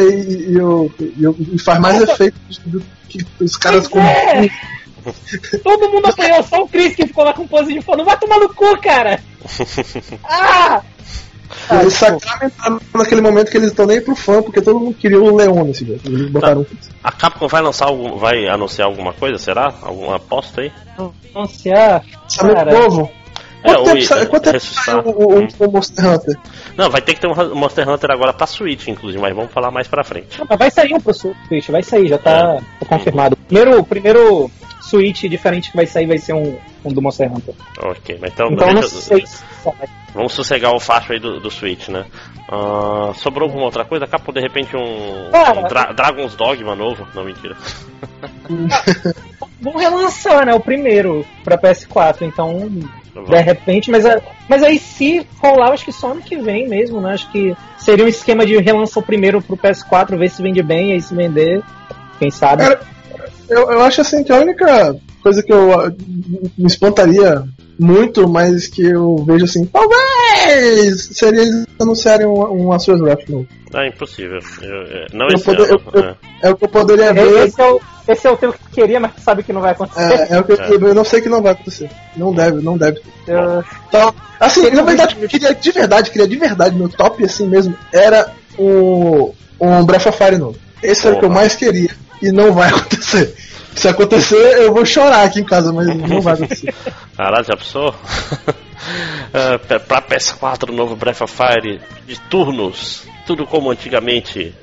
E, e, e e faz mais efeito do que os caras com. é. Todo mundo apanhou, só o Chris que ficou lá com pose de. Não vai tomar no cu, cara! Ah! Eles sacramentaram naquele momento que eles estão nem pro fã, porque todo mundo queria o Leon nesse jogo. Eles botaram. A Capcom vai lançar algum, vai anunciar alguma coisa, será? Alguma aposta aí? Anunciar. Sabe Cara, o povo? É, Quanto o- tempo, sa- quanto tempo ressuscitar. saiu o, o, Hum. o Monster Hunter? Não, vai ter que ter um Monster Hunter agora pra Switch, inclusive, mas vamos falar mais pra frente. Não, mas vai sair um pro Switch, vai sair, já tá, tá confirmado. Primeiro, primeiro Switch diferente que vai sair vai ser um, um do Monster Hunter. Ok, mas então, Então eu não deixa- sei se sai. vamos sossegar o facho aí do, do Switch, né? Ah, sobrou alguma outra coisa? Capcom, de repente, um, Cara. um Dra- Dragon's Dogma novo? Não, mentira. Vão relançar, né? O primeiro pra PS4, então de Vamos. repente, mas, a- mas aí se rolar, eu acho que só ano que vem mesmo, né? Acho que seria um esquema de relançar o primeiro pro PS4, ver se vende bem, aí se vender, quem sabe. Cara, Eu, eu acho assim que a única coisa que eu ah, me espantaria muito, mas que eu vejo assim, talvez seria eles anunciarem um, um Asura's Wrath novo. Ah, impossível. Eu- é, não Eu poder- ano. eu- é. É o que eu poderia ver. Esse é, o, esse é o teu que queria, mas tu sabe que não vai acontecer. É, é o que eu, eu não sei que não vai acontecer. Não deve, não deve. Eu- Então, assim, na verdade, eu queria de verdade, queria de verdade, meu top assim mesmo, era o um Breath of Fire novo. Esse era o que eu Porra. mais queria. E não vai acontecer. Se acontecer, eu vou chorar aqui em casa, mas não vai acontecer. Caralho, já pensou? Pra- pra PS4, novo Breath of Fire de turnos, tudo como antigamente,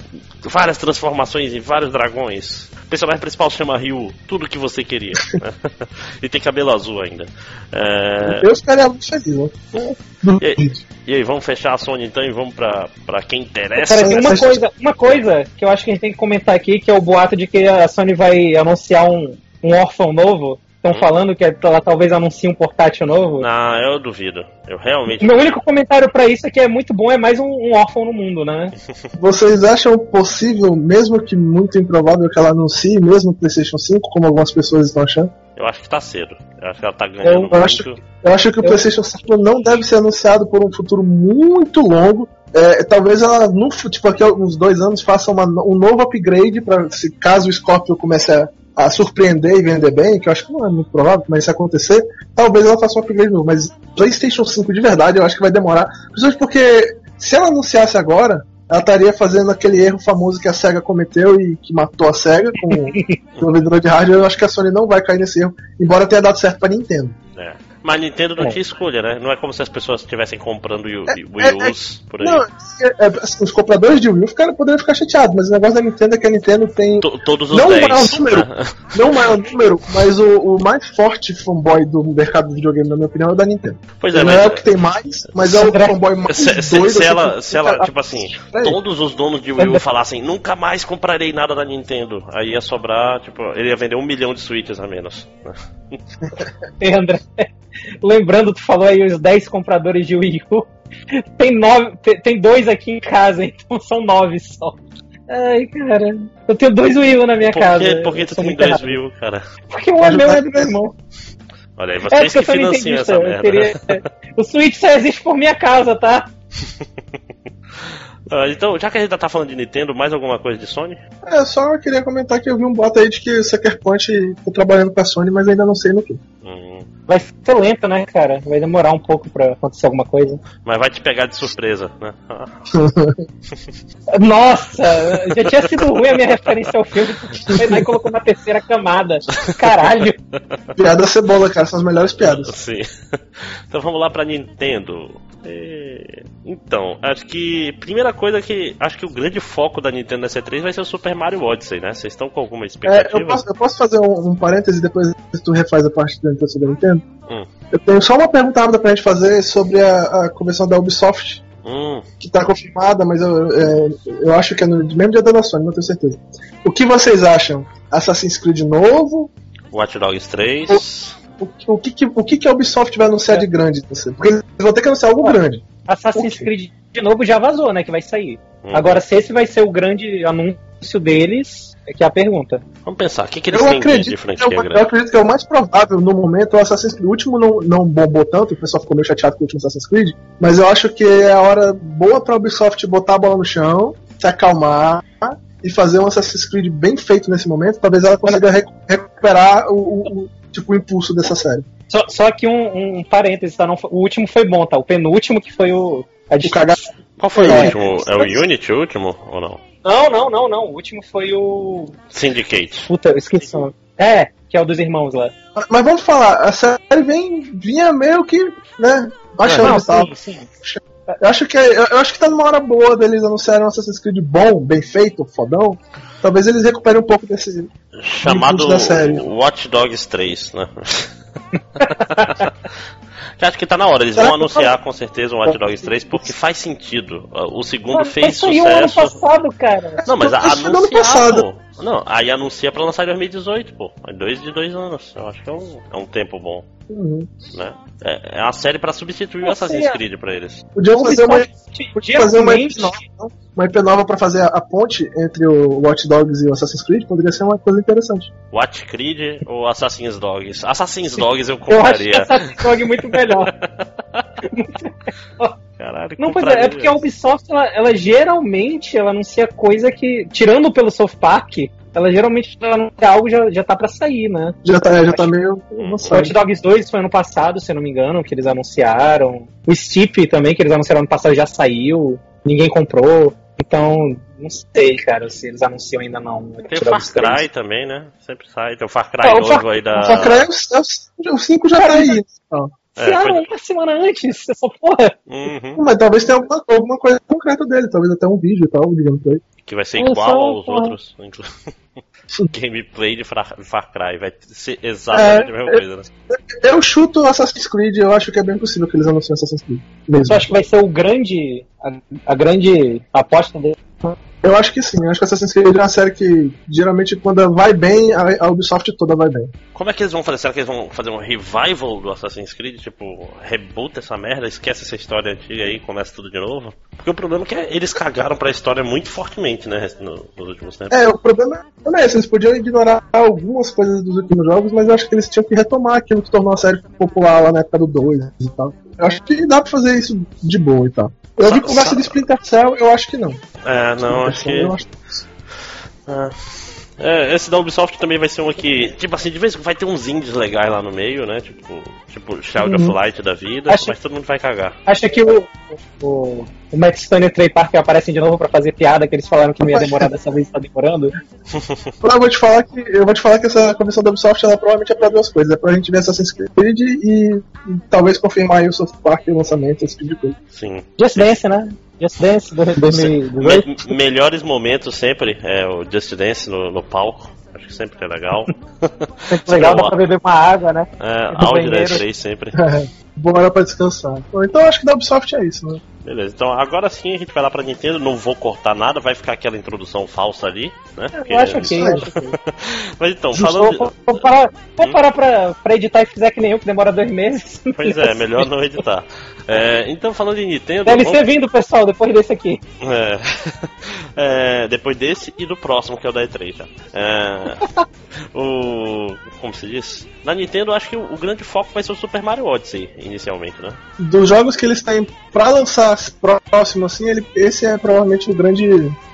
várias transformações em vários dragões, O personagem principal se chama Ryu, tudo que você queria. né? e tem cabelo azul ainda. É, muito feliz. né? E, e aí, vamos fechar a Sony então e vamos pra, pra quem interessa. Cara, tem uma coisa, uma coisa que eu acho que a gente tem que comentar aqui, que é o boato de que a Sony vai anunciar um, um órfão novo. Estão Hum. falando que ela talvez anuncie um portátil novo. Não, eu duvido. Eu realmente. Meu único comentário pra isso é que é muito bom, é mais um, um órfão no mundo, né? Vocês acham possível, mesmo que muito improvável, que ela anuncie mesmo o PlayStation 5, como algumas pessoas estão achando? Eu acho que tá cedo. Eu acho que ela tá ganhando Eu acho muito. Eu acho que o Eu- PlayStation 5 não deve ser anunciado por um futuro muito longo. É, talvez ela, no, tipo, aqui uns dois anos, faça uma- um novo upgrade para se caso o Scorpio comece a, a surpreender e vender bem, que eu acho que não é muito provável, mas se acontecer, talvez ela faça um upgrade novo. Mas PlayStation 5 de verdade, eu acho que vai demorar. Principalmente porque se ela anunciasse agora, ela estaria fazendo aquele erro famoso que a SEGA cometeu e que matou a SEGA com o vendedor de hardware. Eu acho que a Sony não vai cair nesse erro, embora tenha dado certo para Nintendo. É. Mas Nintendo não É. tinha escolha, né? Não é como se as pessoas estivessem comprando Wii É, Wii é, U's por aí. Não, é, é, assim, os compradores de Wii U ficaram, poderiam ficar chateados, mas o negócio da Nintendo é que a Nintendo tem To- todos os Não, 10. não, número. não o maior número, mas o, o mais forte fanboy do mercado do videogame, na minha opinião, é o da Nintendo. Pois é, não é o que tem mais, mas é o fanboy mais Se, se- doido. se ela, que- se ela, cara, tipo assim, é. todos os donos de Wii U falassem nunca mais comprarei nada da Nintendo, aí ia sobrar, tipo, ele ia vender um milhão de Switches a menos. né? André, lembrando, tu falou aí os 10 compradores de Wii U. Tem, nove, tem- dois aqui em casa, então são nove só. Ai, cara. Eu tenho dois Wii U na minha Por casa. que, por que tu tem dois errado. Wii U, cara? Porque um é meu e é do meu irmão. Olha aí, É, vocês porque eu que financiam essa Eu merda. queria... O Switch só existe por minha casa, tá? Ah, então, já que a gente tá falando de Nintendo, mais alguma coisa de Sony? É, só eu queria comentar que eu vi um boato aí de que o Sucker Punch tá trabalhando com a Sony, mas ainda não sei no que. Hum, Vai ser lento, né, cara? Vai demorar um pouco pra acontecer alguma coisa. mas vai te pegar de surpresa, né? Nossa, já tinha sido ruim a minha referência ao filme, porque o Senai colocou na terceira camada. Caralho. Piada cebola, cara, são as melhores piadas. Sim. Então vamos lá pra Nintendo. É, Então, acho que. Primeira coisa que. Acho que o grande foco da Nintendo nessa E3 vai ser o Super Mario Odyssey, né? Vocês estão com alguma É, expectativa? eu, posso, eu posso fazer um, um parêntese depois tu refaz a parte da Nintendo sobre a Nintendo? Hum. Eu tenho só uma pergunta rápida pra gente fazer sobre a, a convenção da Ubisoft, Hum, que tá confirmada, mas eu, é, eu acho que é no mesmo dia da Sony, não tenho certeza. O que vocês acham? Assassin's Creed novo? Watch Dogs 3. O, que- o, que, que, o que, que a Ubisoft vai anunciar de grande? Você? Porque eles vão ter que anunciar algo grande. Assassin's Creed de novo já vazou, né? Que vai sair. Hum. Agora, se esse vai ser o grande anúncio deles, é que é a pergunta. Vamos pensar, o que, que eles Eu têm de- de acredito, franquia eu, eu grande? acredito que é o mais provável no momento. O Assassin's Creed, o último não, não bombou tanto, o pessoal ficou meio chateado com o último Assassin's Creed, mas eu acho que é a hora boa pra Ubisoft botar a bola no chão, se acalmar e fazer um Assassin's Creed bem feito nesse momento. Talvez ela consiga recu- recuperar o, o- o- tipo, o impulso dessa série. Só, só que um, um parênteses, tá? Não o último foi bom, tá? O penúltimo que foi o. A O cagar Qual foi o É. último? É o Unity o último ou não? Não, não, não, não. O último foi o. Syndicate. Puta, eu esqueci o nome. É, que é o dos irmãos lá. Mas vamos falar, a série vem, vinha meio que, né, baixando Não, e tal. sim, sim. Eu acho que eu, eu acho que tá numa hora boa deles anunciarem um Assassin's Creed bom, bem feito, fodão. Talvez eles recuperem um pouco desse. Chamado da série. Watch Dogs 3, né? Já acho que tá na hora, eles Será vão anunciar com certeza um Watch Dogs 3 porque faz sentido. O segundo Mas fez saiu ano sucesso. passado, cara. Não, mas ano anunciar, passado. Não, aí anuncia pra lançar em 2018, pô. É dois de dois anos. Eu acho que é um, é um tempo bom, Uhum. né? É, é uma série pra substituir o Assassin's sei, Creed pra eles. Podia fazer uma, Ubisoft, fazer uma IP nova, não? uma IP nova pra fazer a, a ponte entre o Watch Dogs e o Assassin's Creed. Poderia ser uma coisa interessante. Watch Creed ou Assassin's Dogs? Assassin's Dogs eu Eu acho compraria. Assassin's Creed é muito melhor. Caralho, Não, pois é, compraria. é porque a Ubisoft, ela, ela geralmente ela anuncia coisa que, tirando pelo South Park, ela geralmente ela anuncia algo já, já tá pra sair, né? Já tá, é, já tá meio. Watch Dogs 2 foi ano passado, se eu não me engano, que eles anunciaram. O Steep também, que eles anunciaram ano passado, já saiu. Ninguém comprou. Então, não sei, cara, se eles anunciam ainda não. Tem o Far Dogs 3. Cry também, né? Sempre sai. Tem o Far Cry Ah, o novo Far- aí da. O Far Cry, é o- é o 5 já tá aí. Ó. Anunciaram foi- uma semana antes, essa porra. Uhum. Mas talvez tenha alguma, alguma coisa concreta dele, talvez até um vídeo e tal, digamos aí. Que vai ser igual só, aos porra. outros. inclu- Gameplay de Far, Far Cry. Vai ser exatamente a mesma É, coisa, né? Eu chuto Assassin's Creed, eu acho que é bem possível que eles anunciem Assassin's Creed. Mesmo. Você acha que vai ser o grande. a, a grande aposta dele? Eu acho que sim, eu acho que Assassin's Creed é uma série que geralmente quando vai bem, a, Ubisoft toda vai bem. Como é que eles vão fazer? Será que eles vão fazer um revival do Assassin's Creed? Tipo, reboot essa merda, esquece essa história antiga aí e começa tudo de novo? Porque o problema é que eles cagaram pra história muito fortemente, né? no- nos últimos tempos. É, o problema não é esse, eles podiam ignorar algumas coisas dos últimos jogos, mas eu acho que eles tinham que retomar aquilo que tornou a série popular lá na época do 2 e tal. Eu acho que dá pra fazer isso de boa e tal. Eu vi Sa- conversa sa- de Splinter Cell, eu acho que não. É, não, acho que. Acho É. É, esse da Ubisoft também vai ser um que, tipo assim, de vez em quando vai ter uns indies legais lá no meio, né? Tipo, tipo Child of Light da vida, Acho- mas todo mundo vai cagar. Acha que o, o, o Matt Stone e o Trey Parker aparecem de novo pra fazer piada que eles falaram que não ia demorar dessa vez tá demorando? Eu vou te falar que eu vou te falar que essa comissão da Ubisoft ela provavelmente é pra duas coisas, é pra gente ver Assassin's Creed e, e talvez confirmar aí o South Park, o lançamento, esse tipo de coisa. Sim. Just Dance, né? Just Dance do- 2018. Me- melhores momentos sempre é o Just Dance no, no palco. Acho que sempre é legal. Sempre legal, dá pra beber uma água, né? É, áudio da banheiro. E3 sempre. Boa hora pra descansar. Então eu acho que da Ubisoft é isso, né? Beleza, então agora sim a gente vai lá pra Nintendo, não vou cortar nada, vai ficar aquela introdução falsa ali, né? Porque- Eu acho ok, Isso eu aí. acho ok. Mas então, Justo, falando. vou, vou parar, vou parar pra, pra editar e fizer que nem eu, que demora dois meses. Pois é, melhor não editar. É, então, falando em Nintendo. Deve vamos- ser vindo, pessoal, depois desse aqui. É. É, depois desse e do próximo, que é o da E3 já. É, o. Como se diz? Na Nintendo, eu acho que o, o grande foco vai ser o Super Mario Odyssey, inicialmente, né? Dos jogos que eles têm pra lançar próximo, assim, ele, esse é provavelmente o grande,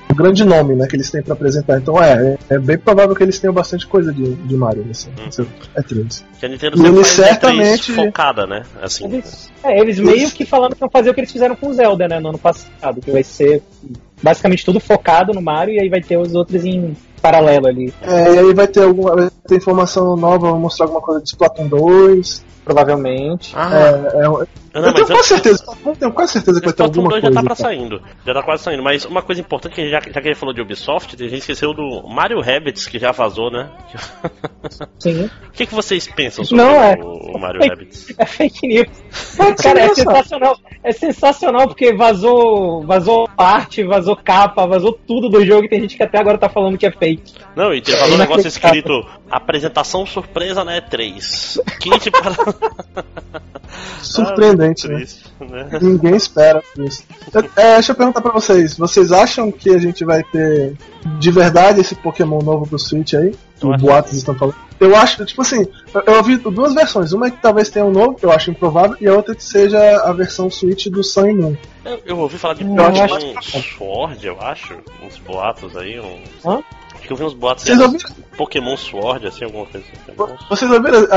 o grande nome, né, que eles têm pra apresentar. Então é, é bem provável que eles tenham bastante coisa de, de Mario nesse, nesse E3. Que a Nintendo E sempre eles faz uma E3 certamente- focada, né? Assim. Eles, é, eles meio que falando que vão fazer o que eles fizeram com o Zelda, né, no ano passado, que vai ser basicamente tudo focado no Mario e aí vai ter os outros em paralelo ali, É, e aí vai ter alguma vai ter informação nova, vão mostrar alguma coisa de Splatoon 2. provavelmente. Ah, é, é, não, eu mas tenho quase certeza, eu tenho quase certeza que vai ter alguma 2 coisa. já tá pra saindo. Já tá quase saindo. Mas uma coisa importante, que já, já que a gente falou de Ubisoft, a gente esqueceu do Mario Rabbids, que já vazou, né? Sim. O que, que vocês pensam sobre Não, é. o, Mario Rabbids? É fake news. Cara, é sensacional. É sensacional porque vazou, vazou parte, vazou capa, vazou tudo do jogo e tem gente que até agora tá falando que é fake. Não, e tem vazou um negócio inacreditável. escrito apresentação surpresa na E3. Kit para. Surpreendente, Né? né? Ninguém espera isso. É, deixa eu perguntar pra vocês. Vocês acham que a gente vai ter de verdade esse Pokémon novo pro Switch aí? Eu boatos estão falando. Eu acho, tipo assim, eu- ouvi duas versões. Uma é que talvez tenha um novo, que eu acho improvável, e a outra que seja a versão Switch do Sun e Moon. Eu, eu ouvi falar de Pokémon acho Sword, eu acho. Uns boatos aí. Um... Hã? Acho que eu vi uns boatos Vocês ouviram, Pokémon Sword, assim, alguma coisa assim. vocês ouviram a-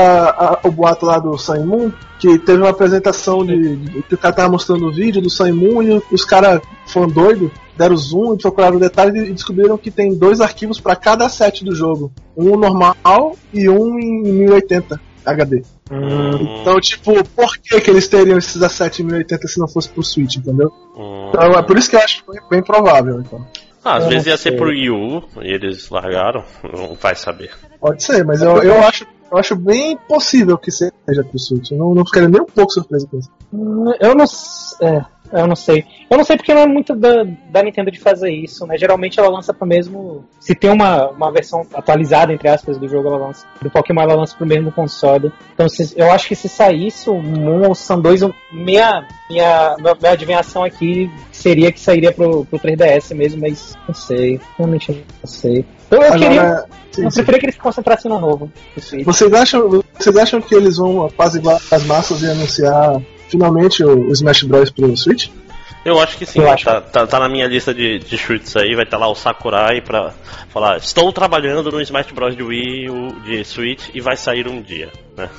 a- o boato lá do Sun Moon? Que teve uma apresentação de, de- que o cara tava mostrando o vídeo do Sun e Moon e os caras foram doidos, deram zoom e procuraram detalhes e descobriram que tem dois arquivos pra cada set do jogo. Um normal e um em 1080 HD. Hum, Então, tipo, por que, que eles teriam esses em 1080 se não fosse pro Switch, entendeu? hum. Então é por isso que eu acho bem, bem provável, então. Ah, às Eu vezes ia ser pro Wii U e eles largaram, não vai saber. Pode ser, mas eu, eu acho. Eu acho bem possível que seja pro Switch. Eu não, não ficaria nem um pouco surpreso com isso. Eu não é, eu não sei. Eu não sei porque não é muito da, da Nintendo de fazer isso, né? Geralmente ela lança pro mesmo. Se tem uma, uma versão atualizada, entre aspas, do jogo, ela lança. Do Pokémon ela lança pro mesmo console. Então se- eu acho que se saísse o Moon ou o Sun 2, eu- minha, minha, minha, adivinhação aqui seria que sairia pro, pro 3DS mesmo, mas não sei. Realmente não sei. Eu, eu queria. Agora, sim, Eu preferia que eles se concentrassem no novo. Vocês acham, vocês acham que eles vão apaziguar as massas e anunciar finalmente o, Smash Bros pro Switch? Eu acho que sim, Eu acho. Tá, tá, tá na minha lista de, de chutes aí, vai estar lá o Sakurai pra falar, estou trabalhando no Smash Bros de Wii, de Switch, e vai sair um dia, né?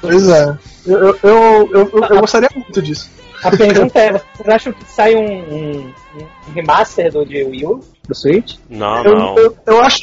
Pois é. Eu, eu, eu, eu, eu- eu gostaria muito disso. A pergunta é, vocês acham que sai um, um- um remaster do de Wii U, do Switch? Não, Eu, não. eu, eu acho,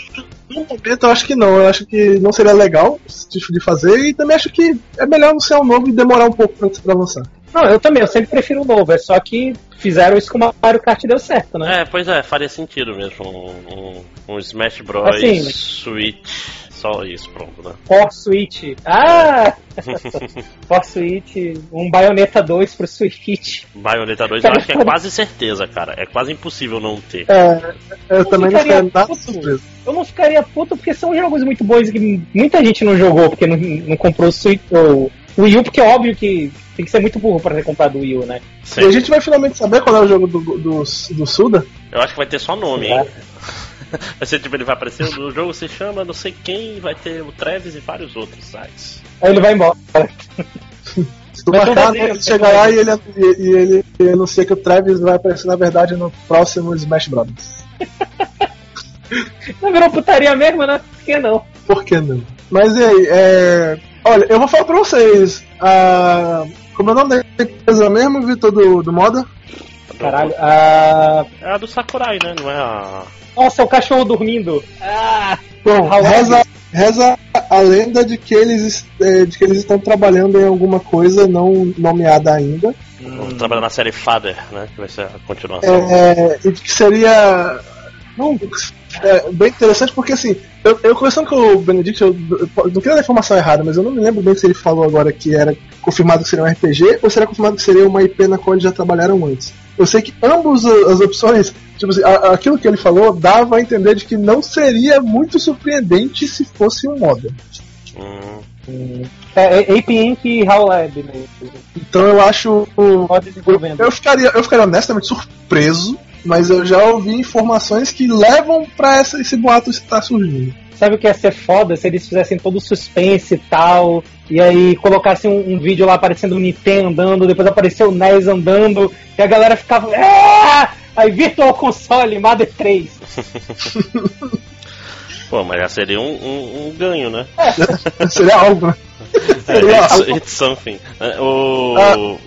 No momento eu acho que não, eu acho que não seria legal esse tipo de fazer e também acho que é melhor anunciar um novo e demorar um pouco pra, pra lançar. Não, eu também, eu sempre prefiro o novo, é só que fizeram isso com o Mario Kart e deu certo, né? É, pois é, faria sentido mesmo. Um, um, um Smash Bros. Assim, Switch. Só isso, pronto, né? For Switch. Ah! For Switch, um Bayonetta 2 pro Switch. Bayonetta 2 eu acho que é quase certeza, cara. É quase impossível não ter. É, eu também não ficaria nada puto. surpreso. Eu não ficaria puto porque são jogos muito bons que muita gente não jogou porque não, não comprou o Switch ou o Wii U, porque é óbvio que tem que ser muito burro pra ter comprado o Wii U, né? Sim. E a gente vai finalmente saber qual é o jogo do, do, do Suda. Eu acho que vai ter só nome, hein? Vai ser tipo, ele vai aparecer, o jogo se chama não sei quem, vai ter o Travis e vários outros sites. Aí ele vai embora. Se tu Mas marcar, ele chega lá e ele, e, e ele anuncia que o Travis vai aparecer na verdade no próximo Smash Bros. Não virou putaria mesmo, né? Por que não? Por que não? Mas e aí, é... Olha, eu vou falar pra vocês. A... Como é o nome da empresa mesmo, Vitor, do, do Moda? Caralho. Ah, É a do Sakurai, né? Não é a. nossa, o cachorro dormindo. Ah, Bom, reza, reza a lenda de que, eles, é, de que eles estão trabalhando em alguma coisa não nomeada ainda. Vamos trabalhar na série Father, né? Que vai ser a continuação. É, e de que seria não, é, bem interessante, porque assim, eu, eu conversando com o Benedict, eu, eu não queria dar informação errada, mas eu não me lembro bem se ele falou agora que era confirmado que seria um RPG ou se era confirmado que seria uma IP na qual eles já trabalharam antes. Eu sei que ambas as opções, tipo assim, aquilo que ele falou dava a entender de que não seria muito surpreendente se fosse um moda. Hum, é, é Ape Inc. e HAL Lab mesmo. Então eu acho. Eu ficaria, eu ficaria honestamente surpreso, mas eu já ouvi informações que levam pra essa, esse boato estar surgindo. Sabe o que ia ser foda se eles fizessem todo o suspense e tal, e aí colocassem um, um vídeo lá aparecendo o Nintendo andando, depois apareceu o NES andando, e a galera ficava. "Ah!" Aí Virtual Console, Mother 3. Pô, mas já seria um, um- um ganho, né? Seria algo, né? É, it's, it's something. É, o... Ah.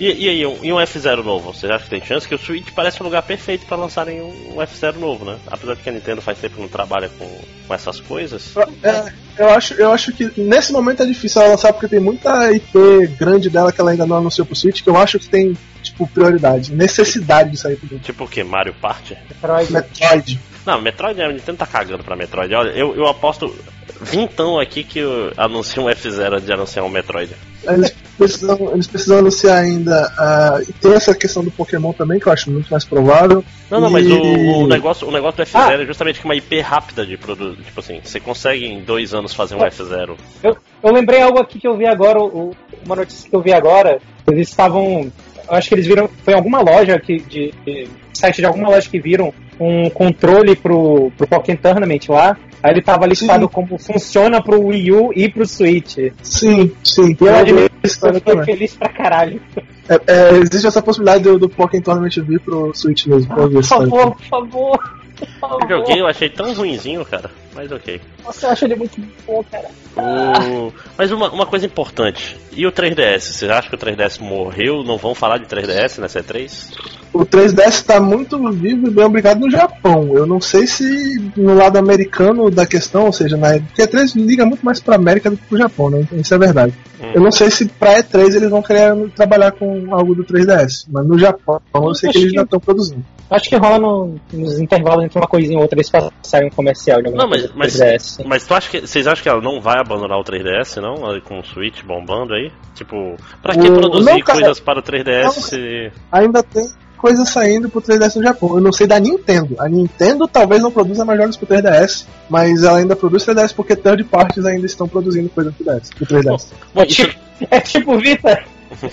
E, e aí, um, e um F0 novo? Vocês acham que tem chance? Que o Switch parece um lugar perfeito pra lançarem um, um F0 novo, né? Apesar de que a Nintendo faz tempo que não trabalha com, com essas coisas. É, eu, acho, eu acho que nesse momento é difícil ela lançar porque tem muita IP grande dela que ela ainda não anunciou pro Switch que eu acho que tem, tipo, prioridade, necessidade de sair pro Tipo o que? Mario Party? Metroid. Metroid. Não, Metroid, a Nintendo tá cagando pra Metroid. Olha, eu, eu aposto vintão aqui que eu anuncio um F0 de anunciar um Metroid. Eles precisam, eles precisam anunciar ainda. e tem essa questão do Pokémon também, que eu acho muito mais provável. Não, não, E- mas o, o negócio, o negócio do F0 Ah. é justamente que uma IP rápida de produto. Tipo assim, você consegue em dois anos fazer um É. F0. Eu, eu lembrei algo aqui que eu vi agora, o- uma notícia que eu vi agora. Eles estavam. Eu acho que eles viram. Foi em alguma loja que. De, de- site de alguma loja que viram um controle pro, pro Pokémon Tournament lá. Aí ele tava listado Sim. como funciona pro Wii U e pro Switch. E Sim, sim. eu Eu essa história eu fiquei feliz pra caralho. É, é, existe essa possibilidade do, do Pokémon Tournament vir pro Switch mesmo. pra eu ver Por favor, por favor. Por Eu favor. joguei, eu achei tão ruinzinho, cara. Mas ok. Nossa, eu acho ele muito bom, cara. O- Mas uma, uma coisa importante. E o 3DS? Vocês acham que o 3DS morreu? Não vão falar de 3DS nessa E3? O 3DS tá muito vivo e bem obrigado no Japão. Eu não sei se no lado americano da questão, ou seja, na porque a E3 liga muito mais pra América do que pro Japão, né? Isso é verdade. Hum. Eu não sei se pra E3 eles vão querer trabalhar com algo do 3DS, mas no Japão eu sei que Acho eles que- já estão produzindo. Acho que rola no- nos intervalos entre uma coisinha e outra eles passarem um comercial Não, mas, mas, 3DS. mas tu acha que, vocês acham que ela não vai abandonar o 3DS, não? Com o Switch bombando aí? Tipo, pra que produzir não, cara. coisas para o 3DS? se- Ainda tem coisa saindo pro 3DS no Japão. Eu não sei da Nintendo. A Nintendo talvez não produza mais jogos pro 3DS, mas ela ainda produz 3DS porque third parties ainda estão produzindo coisa pro 3DS. Pro 3DS. Bom, É isso, tipo, é tipo Vita.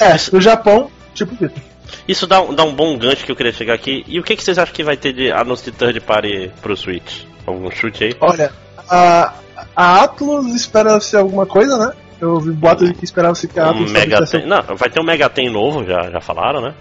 É, no Japão, tipo Vita. isso dá, um- dá um bom gancho que eu queria chegar aqui. E o que, que vocês acham que vai ter de anúncio de third party pro Switch? Algum chute aí? Olha, a, a Atlus espera-se alguma coisa, né? Eu ouvi boatos de que esperava-se que a Um Atlus Mega Ten... Não, vai ter um Mega Ten novo, já, já falaram, né?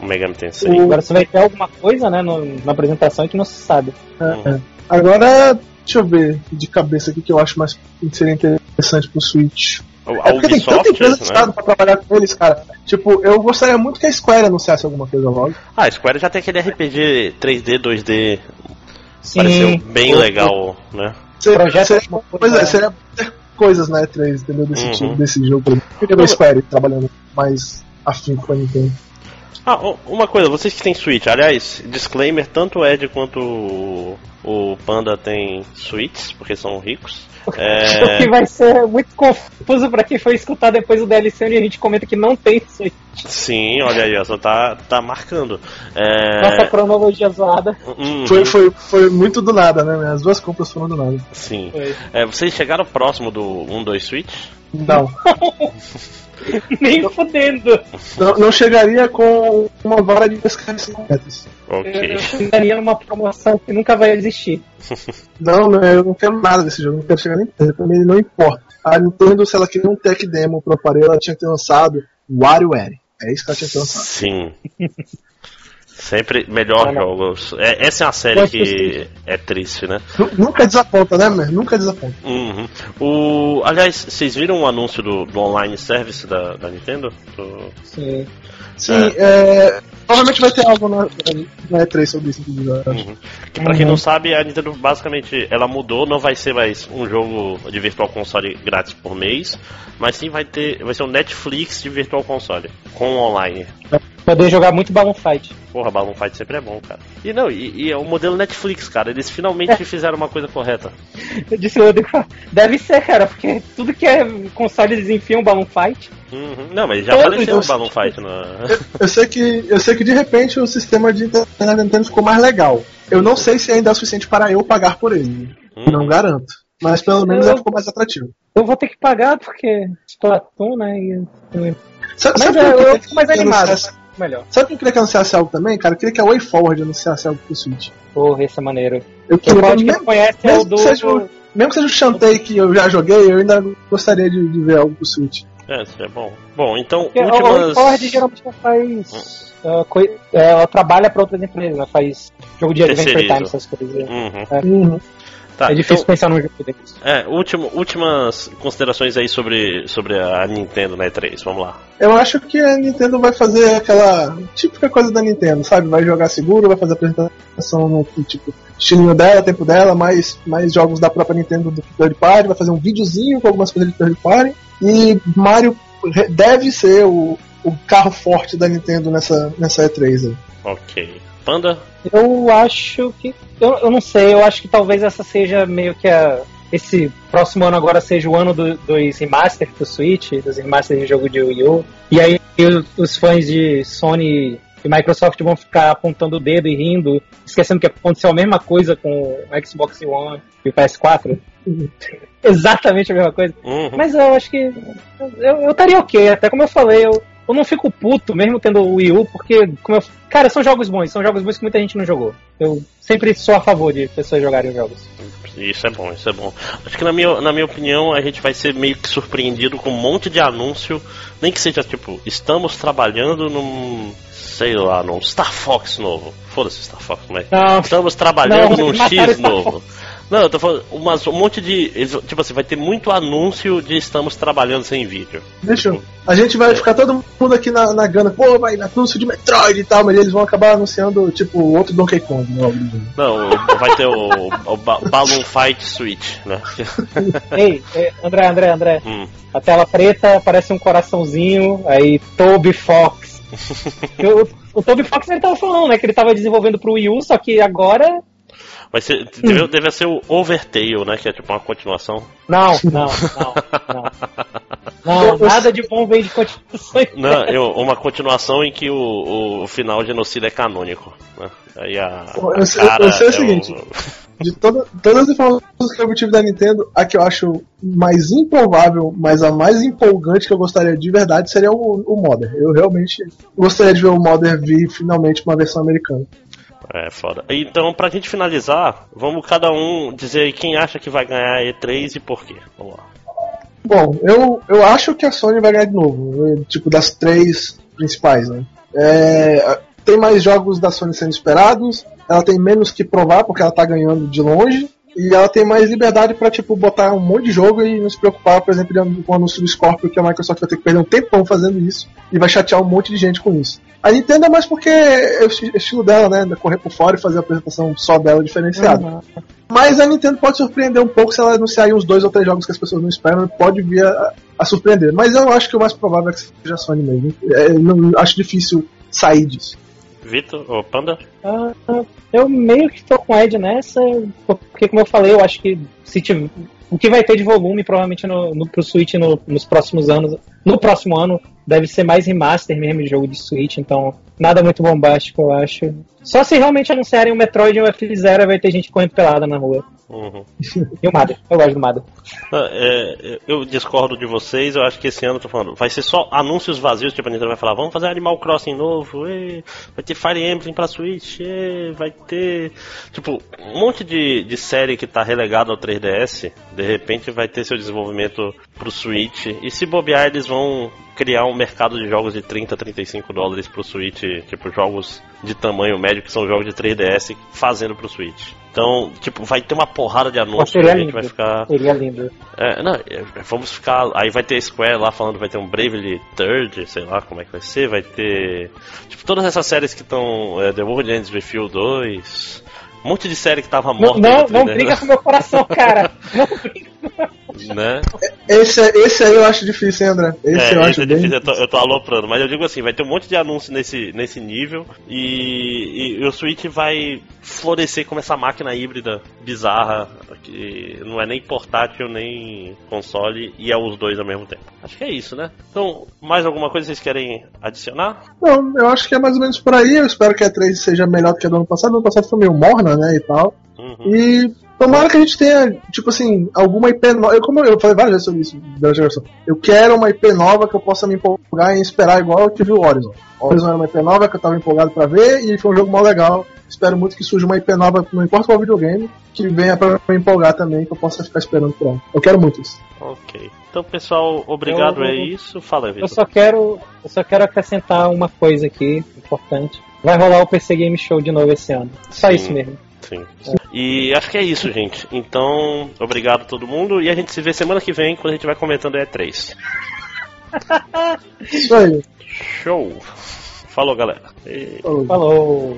O Mega Man Tensei. O- Agora você vai ter alguma coisa, né, no- na apresentação que não se sabe. É, é. Agora, deixa eu ver de cabeça aqui que eu acho mais seria interessante pro Switch. A É porque tem tanta Ubisoft, empresa de né? estado pra trabalhar com eles, cara. Tipo, eu gostaria muito que a Square anunciasse alguma coisa logo. Ah, a Square já tem aquele RPG 3D, 2D Sim. Pareceu bem legal, né? Seria, seria- é coisa- pois é, seria coisas na E3, entendeu? Desse Uhum. tipo, desse jogo. Eu o Square trabalhando mais afim com a Nintendo. Ah, uma coisa, vocês que têm Switch, aliás, disclaimer, tanto o Ed quanto o, o Panda tem Switches, porque são ricos. O que É, vai ser muito confuso pra quem for escutar depois o DLC onde a gente comenta que não tem aí. sim, olha aí, ó, só tá, tá marcando. É, Nossa cronologia zoada. uhum, Foi, foi, foi muito do nada, né? As duas compras foram do nada. Sim. É, vocês chegaram próximo do 1, 2 Switch? Não. Nem fudendo. não. Não chegaria com uma vara de pescar de 5 metros. Ok. Eu fundaria numa promoção que nunca vai existir. Não, não, eu não quero nada desse jogo, não quero chegar nem perto, pra mim não importa. A Nintendo, se ela queria um tech demo pro aparelho, ela tinha que ter lançado WarioWare. É isso que ela tinha que ter lançado. Sim. Sempre melhor não. É, essa é uma série que é triste, né? Nu- Nunca desaponta, né, man? Nunca desaponta. Uhum. O, aliás, vocês viram o anúncio do, do online service da, da Nintendo? Do- Sim. Sim, é, provavelmente vai ter algo na, na E3 sobre isso. Uhum. Que pra quem não sabe, a Nintendo basicamente ela mudou, não vai ser mais um jogo de Virtual Console grátis por mês, mas sim vai ter, vai ser um Netflix de Virtual Console com online. Poder jogar muito Balloon Fight. Porra, Balloon Fight sempre é bom, cara. E não, e, e é o modelo Netflix, cara. Eles finalmente fizeram uma coisa correta. Eu disse, eu digo, deve ser, cara, porque tudo que é console eles enfiam Balloon Fight. Uhum. Não, mas já Todos apareceu o os- Balloon Fight na. Eu, eu sei que, eu sei que de repente o sistema de internet Nintendo ficou mais legal. Eu não sei se ainda é o suficiente para eu pagar por ele. Hum. Não garanto. Mas pelo menos Eu- ele ficou mais atrativo. Eu vou ter que pagar porque Splatoon, né? E, Sabe, mas sabe é, eu queria fico mais animado. Melhor. Sabe quem queria que anunciasse algo também, cara? Eu queria que a WayForward anunciasse algo pro Switch. Porra, esse é maneiro. Eu O queria, que mesmo, conhece é o mesmo do. que seja o- mesmo que seja o Shantae que eu já joguei, eu ainda gostaria de, de ver algo pro Switch. É, isso é bom. Bom, então, Porque a últimas. Ford geralmente não faz. ah, coi- é, ela trabalha pra outras empresas, né? Faz jogo de Adventure. Time, essas coisas. Uhum. Tá, é difícil então, pensar num jogo desse. é, último, últimas considerações aí sobre, sobre a Nintendo na E3, vamos lá. Eu acho que a Nintendo vai fazer aquela típica coisa da Nintendo, sabe? Vai jogar seguro, vai fazer apresentação no tipo estilinho dela, tempo dela, mais, mais jogos da própria Nintendo do que third party, vai fazer um videozinho com algumas coisas de third party. E Mario deve ser o, o carro forte da Nintendo nessa, nessa E3 aí. Ok. Panda? Eu acho que. Eu, eu não sei, eu acho que talvez essa seja meio que a. Esse próximo ano agora seja o ano do- dos remasters do Switch, dos remasters de jogo de Wii U. E aí os, fãs de Sony e Microsoft vão ficar apontando o dedo e rindo, esquecendo que aconteceu a mesma coisa com o Xbox One e o PS4. Exatamente a mesma coisa. Uhum. Mas eu acho que. Eu estaria ok, até como eu falei, eu, eu não fico puto mesmo tendo o Wii U, porque, como eu, cara, são jogos bons, são jogos bons que muita gente não jogou. Eu sempre sou a favor de pessoas jogarem os jogos. Isso é bom, isso é bom. Acho que na minha, na minha opinião a gente vai ser meio que surpreendido com um monte de anúncio, nem que seja tipo, estamos trabalhando num, sei lá, num Star Fox novo. Foda-se Star Fox, mas Não, estamos trabalhando Não, num X novo. Não, eu tô falando umas, um monte de. Tipo assim, vai ter muito anúncio de estamos trabalhando sem vídeo. Deixa eu. A gente vai ficar todo mundo aqui na, na gana, pô, vai anúncio de Metroid e tal, mas eles vão acabar anunciando, tipo, outro Donkey Kong do gênero. Não, vai ter o, o ba- Balloon Fight Switch, né? ei, ei, André, André, André. Hum. A tela preta parece um coraçãozinho, aí Toby Fox. o, o Toby Fox ele tava falando, né, que ele tava desenvolvendo pro Wii U, só que agora. Vai ser, deve, deve ser o Overtale, né? Que é tipo uma continuação. Não, não, não, não. Não, nada de bom vem de continuações. Não, eu, uma continuação em que o, o final genocida é canônico. Né? Aí a, Eu a sei- eu cara sei o é seguinte. De toda- todas as informações que eu tive da Nintendo, a que eu acho mais improvável, mas a mais empolgante que eu gostaria de verdade seria o, o Modern. Eu realmente gostaria de ver o Modern vir finalmente uma versão americana. É foda. Então, pra gente finalizar, vamos cada um dizer quem acha que vai ganhar a E3 e por quê. Vamos lá. Bom, eu, eu acho que a Sony vai ganhar de novo, tipo das três principais, né? É, tem mais jogos da Sony sendo esperados, ela tem menos que provar porque ela tá ganhando de longe, E ela tem mais liberdade pra, tipo, botar um monte de jogo e não se preocupar, por exemplo, com o anúncio do Scorpio, que a Microsoft vai ter que perder um tempão fazendo isso e vai chatear um monte de gente com isso. A Nintendo é mais porque é o estilo dela, né? Correr por fora e fazer a apresentação só dela diferenciada. Uhum. Mas a Nintendo pode surpreender um pouco se ela anunciar uns dois ou três jogos que as pessoas não esperam, pode vir a, a surpreender. Mas eu acho que o mais provável é que seja a Sony mesmo. É, não, acho difícil sair disso. Vitor, ou Panda? Uh, eu meio que estou com Ed nessa, porque como eu falei, eu acho que se tiver, o que vai ter de volume provavelmente no, no, pro Switch no, nos próximos anos, no próximo ano, deve ser mais remaster mesmo de jogo de Switch, então nada muito bombástico, eu acho. Só se realmente anunciarem o Metroid e o F-Zero, vai ter gente correndo pelada na rua. Uhum. e o Mada, eu gosto do Mada. Ah, é, eu discordo de vocês, eu acho que esse ano, tô falando, vai ser só anúncios vazios, tipo, a Nintendo vai falar, vamos fazer Animal Crossing novo, e, vai ter Fire Emblem pra Switch, e, vai ter, tipo, um monte de, de série que tá relegada ao 3DS, de repente vai ter seu desenvolvimento pro Switch, e se bobear eles vão criar um mercado de jogos de 30, 35 dólares pro Switch, tipo, jogos de tamanho médio, que são jogos de 3DS, fazendo pro Switch. Então, tipo, vai ter uma porrada de anúncios que a gente vai ficar. Seria lindo. É, não, é, vamos ficar. Aí vai ter Square lá falando vai ter um Bravely Third, sei lá como é que vai ser, vai ter. Tipo, todas essas séries que estão. É, The World Ends With You 2. Um monte de série que tava morta. Não, não, não briga com meu coração, cara. não briga né? Esse, esse aí eu acho difícil, hein, André? Esse é, eu acho é difícil, eu tô, eu tô, aloprando, mas eu digo assim, vai ter um monte de anúncio nesse, nesse nível e, e, o Switch vai florescer como essa máquina híbrida bizarra, que não é nem portátil nem console e é os dois ao mesmo tempo. Acho que é isso, né? Então, mais alguma coisa vocês querem adicionar? Não, eu acho que é mais ou menos por aí. Eu espero que a 3 seja melhor do que a do ano passado. O ano passado foi meio morna, né, e tal. Uhum. E Tomara que a gente tenha, tipo assim, alguma IP nova. Eu, como eu falei várias vezes sobre isso durante a Eu quero uma IP nova que eu possa me empolgar e esperar igual eu tive o Horizon. O Horizon era uma IP nova que eu tava empolgado pra ver e foi um jogo mal legal. Espero muito que surja uma IP nova, não importa qual videogame, que venha pra me empolgar também, que eu possa ficar esperando por ela. Eu quero muito isso. Ok. Então, pessoal, obrigado, eu, é isso. Fala, Vitor. Eu só quero, eu só quero acrescentar uma coisa aqui importante. Vai rolar o PC Game Show de novo esse ano. Só Sim. isso mesmo. Sim. E acho que é isso, gente. Então, obrigado a todo mundo e a gente se vê semana que vem quando a gente vai comentando E3. Isso aí. Show. Falou, galera. E... Falou. Falou.